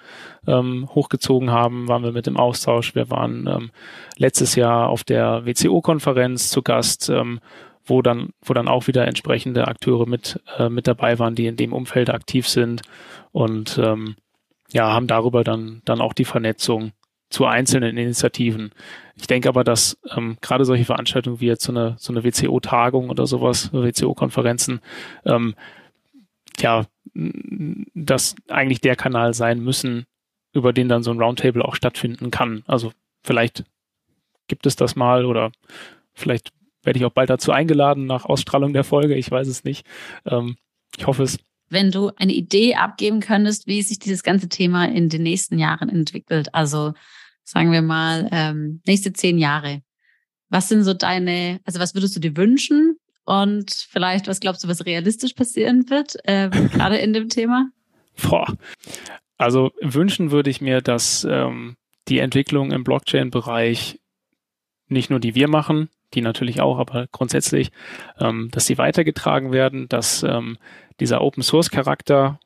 ähm, hochgezogen haben, waren wir mit im Austausch. Wir waren ähm, letztes Jahr auf der WCO-Konferenz zu Gast, ähm, wo dann, wo dann auch wieder entsprechende Akteure mit, äh, mit dabei waren, die in dem Umfeld aktiv sind und ähm, ja, haben darüber dann, dann auch die Vernetzung zu einzelnen Initiativen. Ich denke aber, dass ähm, gerade solche Veranstaltungen wie jetzt so eine, so eine WCO-Tagung oder sowas, WCO-Konferenzen, ähm, ja, dass eigentlich der Kanal sein müssen, über den dann so ein Roundtable auch stattfinden kann. Also vielleicht gibt es das mal oder vielleicht werde ich auch bald dazu eingeladen nach Ausstrahlung der Folge. Ich weiß es nicht. Ähm, ich hoffe es. Wenn du eine Idee abgeben könntest, wie sich dieses ganze Thema in den nächsten Jahren entwickelt, also sagen wir mal, ähm, nächste zehn Jahre. Was sind so deine, also was würdest du dir wünschen? Und vielleicht, was glaubst du, was realistisch passieren wird, ähm, gerade in dem Thema? Boah. Also wünschen würde ich mir, dass ähm, die Entwicklung im Blockchain-Bereich nicht nur die wir machen, die natürlich auch, aber grundsätzlich, ähm, dass sie weitergetragen werden, dass ähm, dieser Open Source Charakter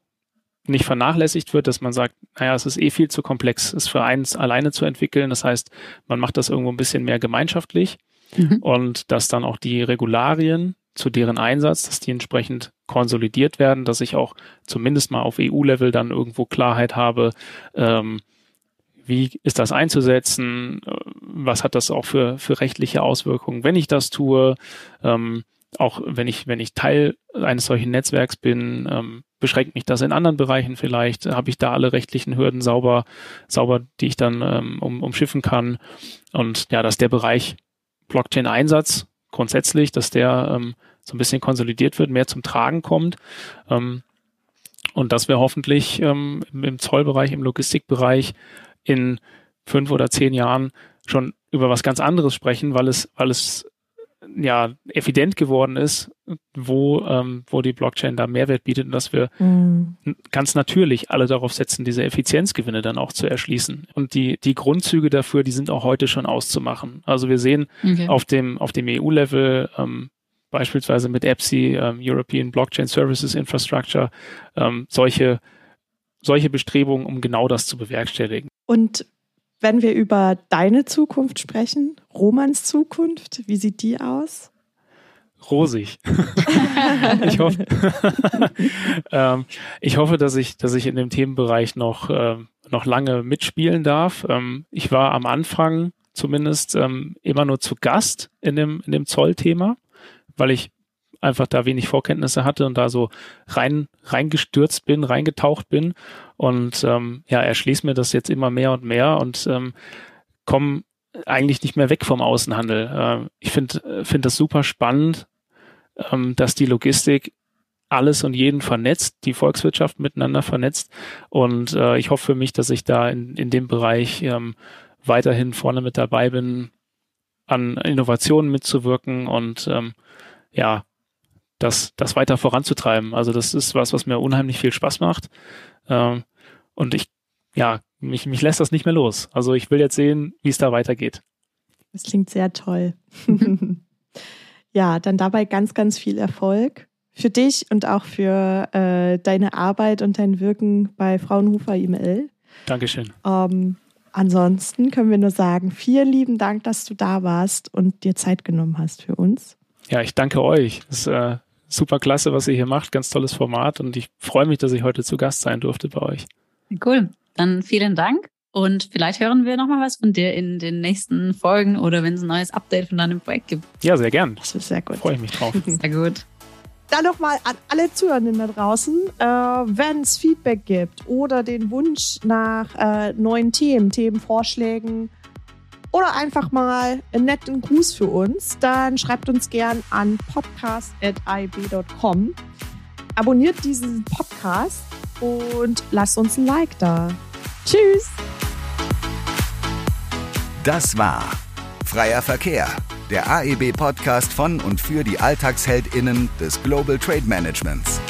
nicht vernachlässigt wird, dass man sagt, naja, es ist eh viel zu komplex, es für eins alleine zu entwickeln. Das heißt, man macht das irgendwo ein bisschen mehr gemeinschaftlich mhm. und dass dann auch die Regularien zu deren Einsatz, dass die entsprechend konsolidiert werden, dass ich auch zumindest mal auf EU-Level dann irgendwo Klarheit habe, ähm, wie ist das einzusetzen, was hat das auch für, für rechtliche Auswirkungen, wenn ich das tue, ähm, auch wenn ich, wenn ich Teil eines solchen Netzwerks bin, ähm, beschränkt mich das in anderen Bereichen vielleicht, habe ich da alle rechtlichen Hürden sauber, sauber, die ich dann ähm, um, umschiffen kann. Und ja, dass der Bereich Blockchain-Einsatz grundsätzlich, dass der ähm, so ein bisschen konsolidiert wird, mehr zum Tragen kommt. Ähm, und dass wir hoffentlich ähm, im Zollbereich, im Logistikbereich in fünf oder zehn Jahren schon über was ganz anderes sprechen, weil es, weil es ja evident geworden ist, wo, ähm, wo die Blockchain da Mehrwert bietet und dass wir mhm. ganz natürlich alle darauf setzen, diese Effizienzgewinne dann auch zu erschließen. Und die, die Grundzüge dafür, die sind auch heute schon auszumachen. Also wir sehen okay. auf dem, auf dem EU-Level, ähm, beispielsweise mit EPSI, ähm, European Blockchain Services Infrastructure, ähm, solche, solche Bestrebungen, um genau das zu bewerkstelligen. Und wenn wir über deine Zukunft sprechen, Romans Zukunft, wie sieht die aus? Rosig. ich hoffe, ähm, ich hoffe, dass ich, dass ich in dem Themenbereich noch, äh, noch lange mitspielen darf. Ähm, ich war am Anfang zumindest ähm, immer nur zu Gast in dem, in dem Zollthema, weil ich einfach da wenig Vorkenntnisse hatte und da so rein reingestürzt bin, reingetaucht bin und ähm, ja, erschließt mir das jetzt immer mehr und mehr und ähm, komme eigentlich nicht mehr weg vom Außenhandel. Äh, ich finde finde das super spannend, ähm, dass die Logistik alles und jeden vernetzt, die Volkswirtschaft miteinander vernetzt und äh, ich hoffe für mich, dass ich da in, in dem Bereich ähm, weiterhin vorne mit dabei bin, an Innovationen mitzuwirken und ähm, ja, das, das weiter voranzutreiben. Also das ist was, was mir unheimlich viel Spaß macht. Ähm, und ich, ja, mich, mich lässt das nicht mehr los. Also ich will jetzt sehen, wie es da weitergeht. Das klingt sehr toll. ja, dann dabei ganz, ganz viel Erfolg für dich und auch für äh, deine Arbeit und dein Wirken bei Fraunhofer IML. Dankeschön. Ähm, ansonsten können wir nur sagen, vielen lieben Dank, dass du da warst und dir Zeit genommen hast für uns. Ja, ich danke euch. Das äh, super klasse, was ihr hier macht. Ganz tolles Format und ich freue mich, dass ich heute zu Gast sein durfte bei euch. Cool. Dann vielen Dank und vielleicht hören wir nochmal was von dir in den nächsten Folgen oder wenn es ein neues Update von deinem Projekt gibt. Ja, sehr gern. Das ist sehr gut. Freue ich mich drauf. sehr gut. Dann nochmal an alle Zuhörenden da draußen, äh, wenn es Feedback gibt oder den Wunsch nach äh, neuen Themen, Themenvorschlägen, oder einfach mal einen netten Gruß für uns, dann schreibt uns gern an podcast.ib.com. Abonniert diesen Podcast und lasst uns ein Like da. Tschüss! Das war Freier Verkehr, der AEB-Podcast von und für die AlltagsheldInnen des Global Trade Managements.